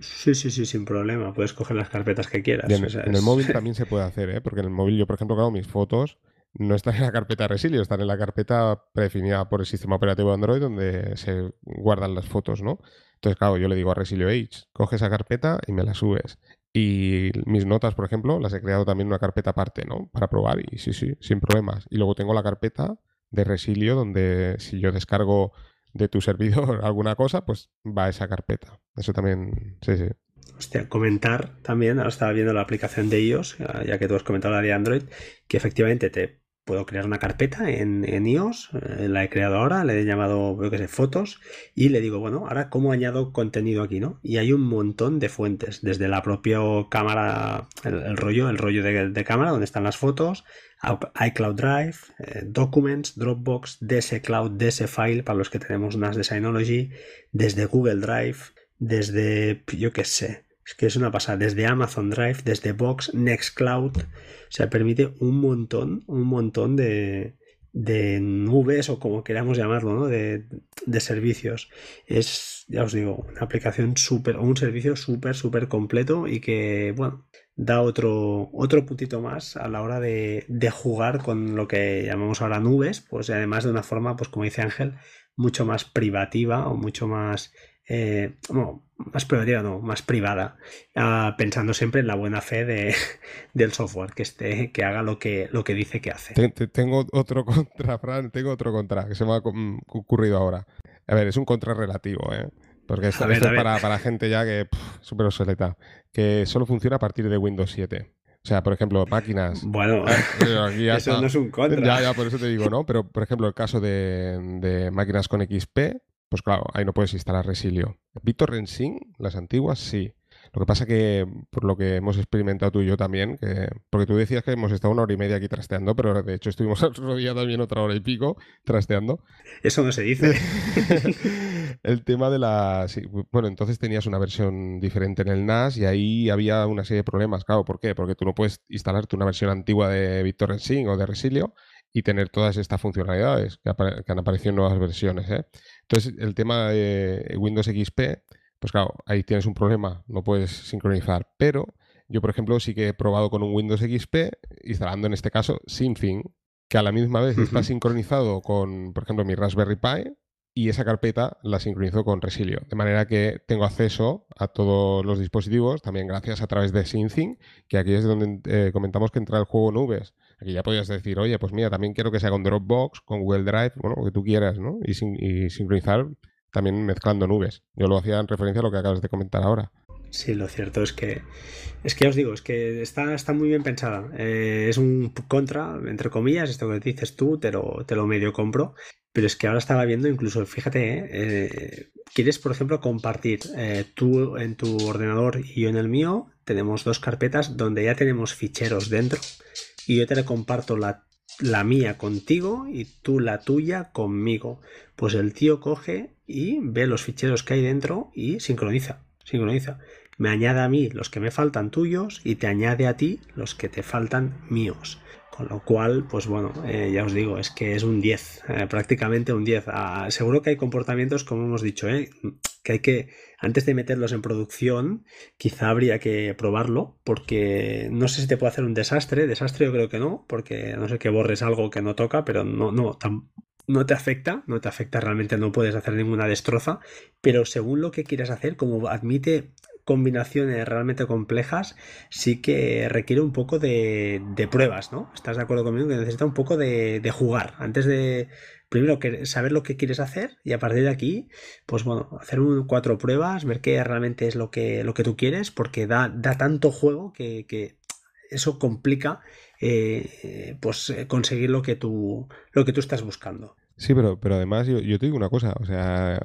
Sí, sí, sí, sin problema. Puedes coger las carpetas que quieras. en, el móvil también se puede hacer, ¿eh? porque en el móvil yo, por ejemplo, claro, mis fotos no están en la carpeta Resilio, están en la carpeta predefinida por el sistema operativo de Android donde se guardan las fotos, ¿no? Entonces, claro, yo le digo a Resilio H, coge esa carpeta y me la subes. Y mis notas, por ejemplo, las he creado también en una carpeta aparte, ¿no? Para probar y sí, sí, sin problemas. Y luego tengo la carpeta de Resilio donde si yo descargo de tu servidor [laughs] alguna cosa, pues va a esa carpeta. Eso también, sí, sí. Hostia, comentar también, ahora estaba viendo la aplicación de iOS, ya que tú has comentado la de Android, que efectivamente te puedo crear una carpeta en, iOS, eh, la he creado ahora, le he llamado, creo que sé, fotos, y le digo, bueno, ahora cómo añado contenido aquí, ¿no? Y hay un montón de fuentes, desde la propia cámara, el, rollo, el rollo de, cámara, donde están las fotos, iCloud Drive, eh, Documents, Dropbox, DS Cloud, DS File, para los que tenemos unas de Synology, desde Google Drive, desde, yo qué sé, es que es una pasada. Desde Amazon Drive, desde Box, Nextcloud. O sea, permite un montón, un montón de, de nubes o como queramos llamarlo, ¿no? De, de servicios. Es, ya os digo, una aplicación súper, un servicio súper, súper completo y que, bueno, da otro, otro más a la hora de, de, jugar con lo que llamamos ahora nubes, pues además de una forma, pues como dice Ángel, mucho más privativa o mucho más eh, más privativa, no, más privada, ah, pensando siempre en la buena fe de, [laughs] del software, que esté, que haga lo que, lo que dice que hace. Tengo otro [laughs] contra, Fran, tengo otro contra, que se me ha ocurrido ahora. A ver, es un contra relativo, ¿eh? Porque esto, es para, para, gente ya que súper obsoleta, que solo funciona a partir de Windows 7. O sea, por ejemplo, máquinas. Bueno, [laughs] eso no es un contra. Ya, ya, por eso te digo, ¿no? Pero, por ejemplo, el caso de, de máquinas con XP, pues claro, ahí no puedes instalar Resilio. BitTorrent Sync, las antiguas, sí. Lo que pasa que, por lo que hemos experimentado tú y yo también, que, porque tú decías que hemos estado una hora y media aquí trasteando, pero de hecho estuvimos [laughs] otro día también otra hora y pico trasteando. Eso no se dice. [laughs] el tema de la... bueno, entonces tenías una versión diferente en el NAS y ahí había una serie de problemas. Claro, ¿por qué? Porque tú no puedes instalarte una versión antigua de BitTorrent o de Resilio y tener todas estas funcionalidades que, han aparecido en nuevas versiones. ¿eh? Entonces, el tema de Windows XP, pues claro, ahí tienes un problema, no puedes sincronizar. Pero yo, por ejemplo, sí que he probado con un Windows XP, instalando en este caso Synfin, que a la misma vez está sincronizado con, por ejemplo, mi Raspberry Pi y esa carpeta la sincronizo con Resilio. De manera que tengo acceso a todos los dispositivos, también gracias a través de Syncing, que aquí es donde eh, comentamos que entra el juego nubes. Aquí ya podías decir, oye, pues mira, también quiero que sea con Dropbox, con Google Drive, bueno, lo que tú quieras, ¿no? Y, y sincronizar también mezclando nubes. Yo lo hacía en referencia a lo que acabas de comentar ahora. Sí, lo cierto es que es que ya os digo, es que está, está muy bien pensada. Eh, es un contra, entre comillas, esto que dices tú, te lo, te lo medio compro. Pero es que ahora estaba viendo, incluso, fíjate, eh, eh, quieres, por ejemplo, compartir tú en tu ordenador y yo en el mío, tenemos dos carpetas donde ya tenemos ficheros dentro y yo te le comparto la, la mía contigo y tú la tuya conmigo. Pues el tío coge y ve los ficheros que hay dentro y sincroniza, sincroniza me añade a mí los que me faltan tuyos y te añade a ti los que te faltan míos. Con lo cual, pues bueno, eh, ya os digo, es que es un 10, eh, prácticamente un 10. Ah, seguro que hay comportamientos, como hemos dicho, eh, que hay que, antes de meterlos en producción, quizá habría que probarlo, porque no sé si te puede hacer un desastre. Desastre yo creo que no, porque no sé que borres algo que no toca, pero no, no, no te afecta, no te afecta realmente, no puedes hacer ninguna destroza, pero según lo que quieras hacer, como admite combinaciones realmente complejas, sí que requiere un poco de, pruebas, ¿no? ¿Estás de acuerdo conmigo? Que necesita un poco de, jugar. Antes de, primero, que, saber lo que quieres hacer y a partir de aquí, pues bueno, hacer un, cuatro pruebas, ver qué realmente es lo que, lo que tú quieres, porque da, da tanto juego que, eso complica eh, pues conseguir lo que tú, lo que tú estás buscando. Sí, pero, pero además yo, te digo una cosa, o sea,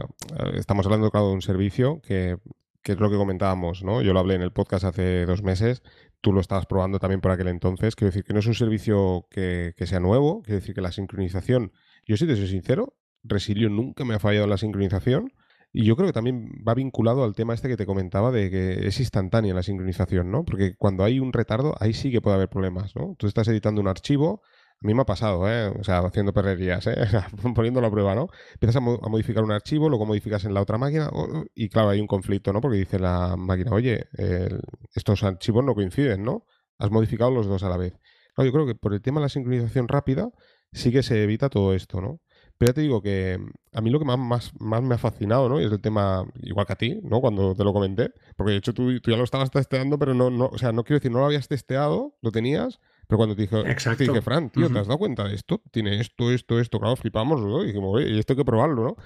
estamos hablando de un servicio que que es lo que comentábamos, ¿no? Yo lo hablé en el podcast hace dos meses, tú lo estabas probando también por aquel entonces. Quiero decir que no es un servicio que, sea nuevo, quiero decir que la sincronización, yo sí te soy sincero, Resilio nunca me ha fallado la sincronización. Y yo creo que también va vinculado al tema este que te comentaba de que es instantánea la sincronización, ¿no? Porque cuando hay un retardo, ahí sí que puede haber problemas, ¿no? Tú estás editando un archivo, a mí me ha pasado, ¿eh? O sea, haciendo perrerías, ¿eh? [laughs] [laughs] poniendo la prueba, ¿no? Empiezas a, modificar un archivo, luego modificas en la otra máquina y claro, hay un conflicto, ¿no? Porque dice la máquina, oye, estos archivos no coinciden, ¿no? Has modificado los dos a la vez. Claro, yo creo que por el tema de la sincronización rápida sí que se evita todo esto, ¿no? Pero ya te digo que a mí lo que más, más, más me ha fascinado, ¿no? Y es el tema, igual que a ti, ¿no? Cuando te lo comenté, porque de hecho tú, tú ya lo estabas testeando, pero no, no, o sea, no quiero decir, no lo habías testeado, lo tenías, pero cuando te dije, te dije Fran, tío, ¿te has dado cuenta de esto? Tiene esto, esto, esto. Claro, flipamos, ¿no? Y dijimos, oye, y esto hay que probarlo, ¿no?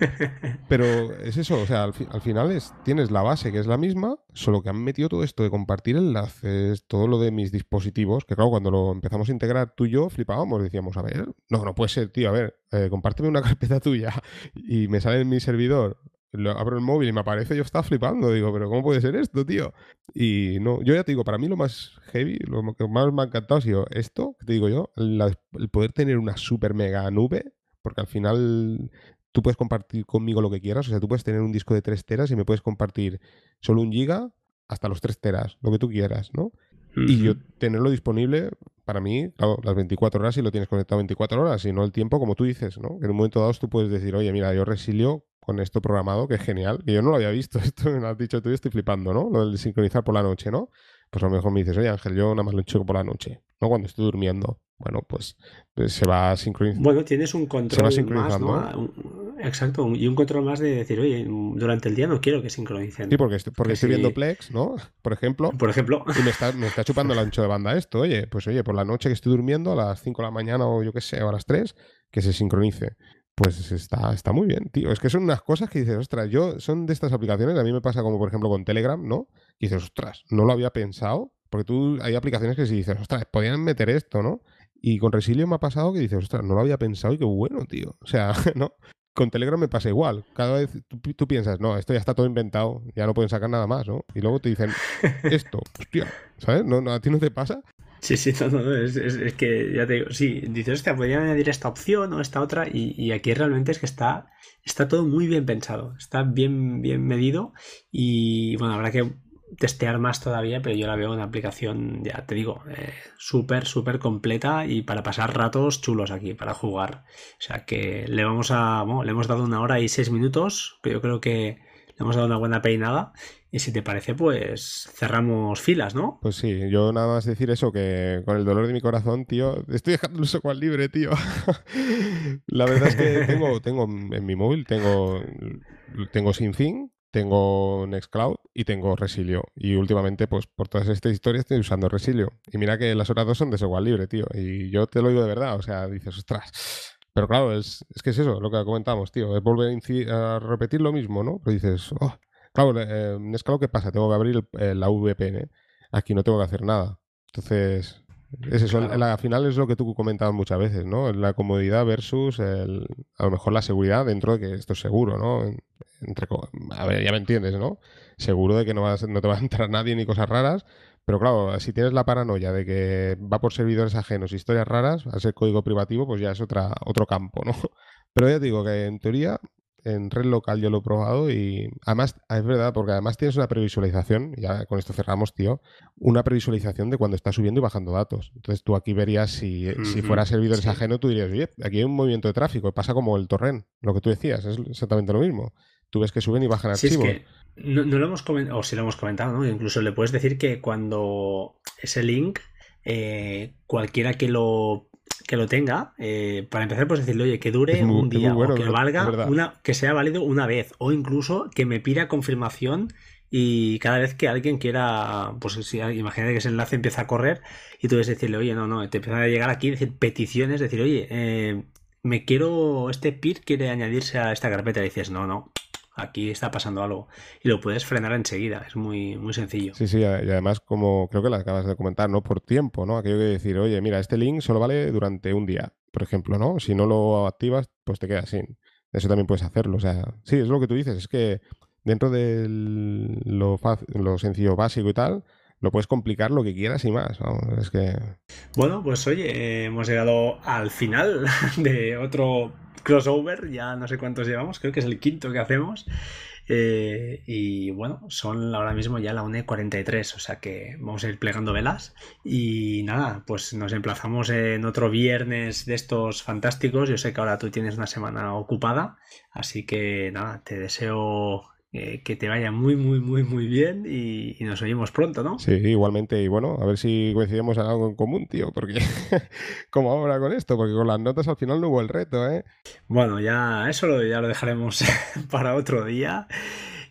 [laughs] Pero es eso, o sea, al, final es, tienes la base que es la misma, solo que han metido todo esto de compartir enlaces, todo lo de mis dispositivos, que claro, cuando lo empezamos a integrar tú y yo, flipábamos, decíamos, a ver, no, no puede ser, tío, a ver, eh, compárteme una [laughs] carpeta tuya y me sale en mi servidor abro el móvil y me aparece, yo estaba flipando, digo, pero ¿cómo puede ser esto, tío? Y no, yo ya te digo, para mí lo más heavy, lo que más me ha encantado ha sido esto, que te digo yo, el poder tener una super mega nube, porque al final tú puedes compartir conmigo lo que quieras, o sea, tú puedes tener un disco de 3 teras y me puedes compartir solo un giga hasta los 3 teras, lo que tú quieras, ¿no? Y yo tenerlo disponible para mí, claro, las 24 horas y lo tienes conectado 24 horas, y no el tiempo como tú dices, ¿no? Que en un momento dado tú puedes decir, oye, mira, yo resilio con esto programado, que es genial, que yo no lo había visto, [laughs] esto me lo has dicho tú y estoy flipando, ¿no? Lo del sincronizar por la noche, ¿no? Pues a lo mejor me dices, oye Ángel, yo nada más lo hecho por la noche, ¿no? Cuando estoy durmiendo. Bueno, pues, pues se va a sincronizar. Bueno, tienes un control más, ¿no? Exacto, y un control más de decir, oye, durante el día no quiero que sincronicen. Sí, porque estoy, porque estoy viendo Plex, ¿no? Por ejemplo. Por ejemplo. Y me está, me está chupando el ancho de banda esto, oye, pues oye, por la noche que estoy durmiendo, a las 5 de la mañana o yo qué sé, o a las 3, que se sincronice. Pues está, está muy bien, tío. Es que son unas cosas que dices, ostras, yo son de estas aplicaciones, a mí me pasa como por ejemplo con Telegram, ¿no? Y dices, ostras, no lo había pensado, porque tú hay aplicaciones que si dices, ostras, podían meter esto, ¿no? Y con Resilio me ha pasado que dices, ostras, no lo había pensado y qué bueno, tío. O sea, [laughs] ¿no? Con Telegram me pasa igual. Cada vez tú, piensas, no, esto ya está todo inventado, ya no pueden sacar nada más, ¿no? Y luego te dicen, [laughs] esto, hostia, ¿sabes? ¿No, ¿A ti no te pasa? Sí, sí, no, no, es, es, que ya te digo, sí, dices, hostia, podría añadir esta opción o esta otra, y, y, aquí realmente es que está, está todo muy bien pensado, está bien, bien medido, y bueno, habrá que testear más todavía, pero yo la veo una aplicación, ya te digo, eh, súper, súper completa y para pasar ratos chulos aquí, para jugar. O sea que le vamos a, bueno, le hemos dado una hora y seis minutos, que yo creo que le hemos dado una buena peinada. Y si te parece, pues cerramos filas, ¿no? Pues sí, yo nada más decir eso, que con el dolor de mi corazón, tío, estoy dejando el software libre, tío. [laughs] la verdad es que tengo, tengo en mi móvil, tengo, tengo SynthIn, tengo Nextcloud y tengo Resilio. Y últimamente, pues por todas estas historias estoy usando Resilio. Y mira que las otras dos son de software libre, tío. Y yo te lo digo de verdad, o sea, dices, ostras. Pero claro, es, es que es eso, lo que comentamos, tío. Es volver a, repetir lo mismo, ¿no? Pero dices, oh, claro, eh, Nextcloud, ¿qué pasa? Tengo que abrir la VPN. Aquí no tengo que hacer nada. Entonces, es eso, al final es lo que tú comentabas muchas veces, ¿no? La comodidad versus el, a lo mejor la seguridad dentro de que esto es seguro, ¿no? Entre, a ver, ya me entiendes, ¿no? Seguro de que no, vas, no te va a entrar [laughs] nadie ni cosas raras, pero claro, si tienes la paranoia de que va por servidores ajenos, historias raras, a ser código privativo, pues ya es otra, otro campo, ¿no? [laughs] Pero ya digo que en teoría en red local yo lo he probado y además es verdad, porque además tienes una previsualización, ya con esto cerramos, tío, una previsualización de cuando está subiendo y bajando datos. Entonces tú aquí verías si, si fuera servidores ajeno, tú dirías, oye, aquí hay un movimiento de tráfico, pasa como el torrent, lo que tú decías, es exactamente lo mismo. Tú ves que suben y bajan archivos. no, lo hemos comentado, o si lo hemos comentado, ¿no? Incluso le puedes decir que cuando ese link, eh, cualquiera que lo que lo tenga, eh, para empezar, pues decirle, oye, que dure un día o que valga una, que sea válido una vez, o incluso que me pida confirmación y cada vez que alguien quiera, pues si, imagínate que ese enlace empieza a correr y tú debes decirle, oye, no, no, te empiezan a llegar aquí, decir peticiones, decir, oye, eh, me quiero, este peer quiere añadirse a esta carpeta y dices, no, no, aquí está pasando algo. Y lo puedes frenar enseguida, es muy, muy sencillo. Sí, sí, y además, como creo que lo acabas de comentar, ¿no? Por tiempo, ¿no? Aquello que decir, oye, mira, este link solo vale durante un día, por ejemplo, ¿no? Si no lo activas, pues te quedas sin. Eso también puedes hacerlo. O sea, sí, es lo que tú dices, es que dentro de lo, lo sencillo básico y tal, lo puedes complicar lo que quieras y más. es que. Bueno, pues oye, hemos llegado al final [laughs] de otro crossover, ya no sé cuántos llevamos, creo que es el quinto que hacemos. Eh, y bueno, son ahora mismo ya la 1.43, o sea que vamos a ir plegando velas. Y nada, pues nos emplazamos en otro viernes de estos fantásticos. Yo sé que ahora tú tienes una semana ocupada, así que nada, te deseo eh, que te vaya muy, muy, muy, muy bien y, nos oímos pronto, ¿no? Sí, igualmente. Y bueno, a ver si coincidimos en algo en común, tío, porque [laughs] como ahora con esto, porque con las notas al final no hubo el reto, ¿eh? Bueno, ya eso lo, ya lo dejaremos [laughs] para otro día.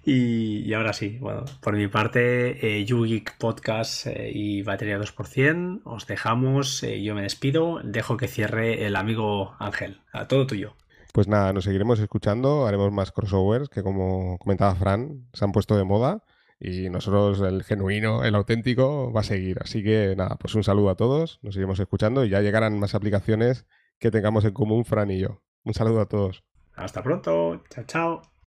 Y, ahora sí, bueno, por mi parte, eh, YouGeek Podcast eh, y Batería 2%, os dejamos, eh, yo me despido, dejo que cierre el amigo Ángel, a todo tuyo. Pues nada, nos seguiremos escuchando, haremos más crossovers que como comentaba Fran, se han puesto de moda y nosotros el genuino, el auténtico va a seguir. Así que nada, pues un saludo a todos, nos seguiremos escuchando y ya llegarán más aplicaciones que tengamos en común Fran y yo. Un saludo a todos. Hasta pronto, chao, chao.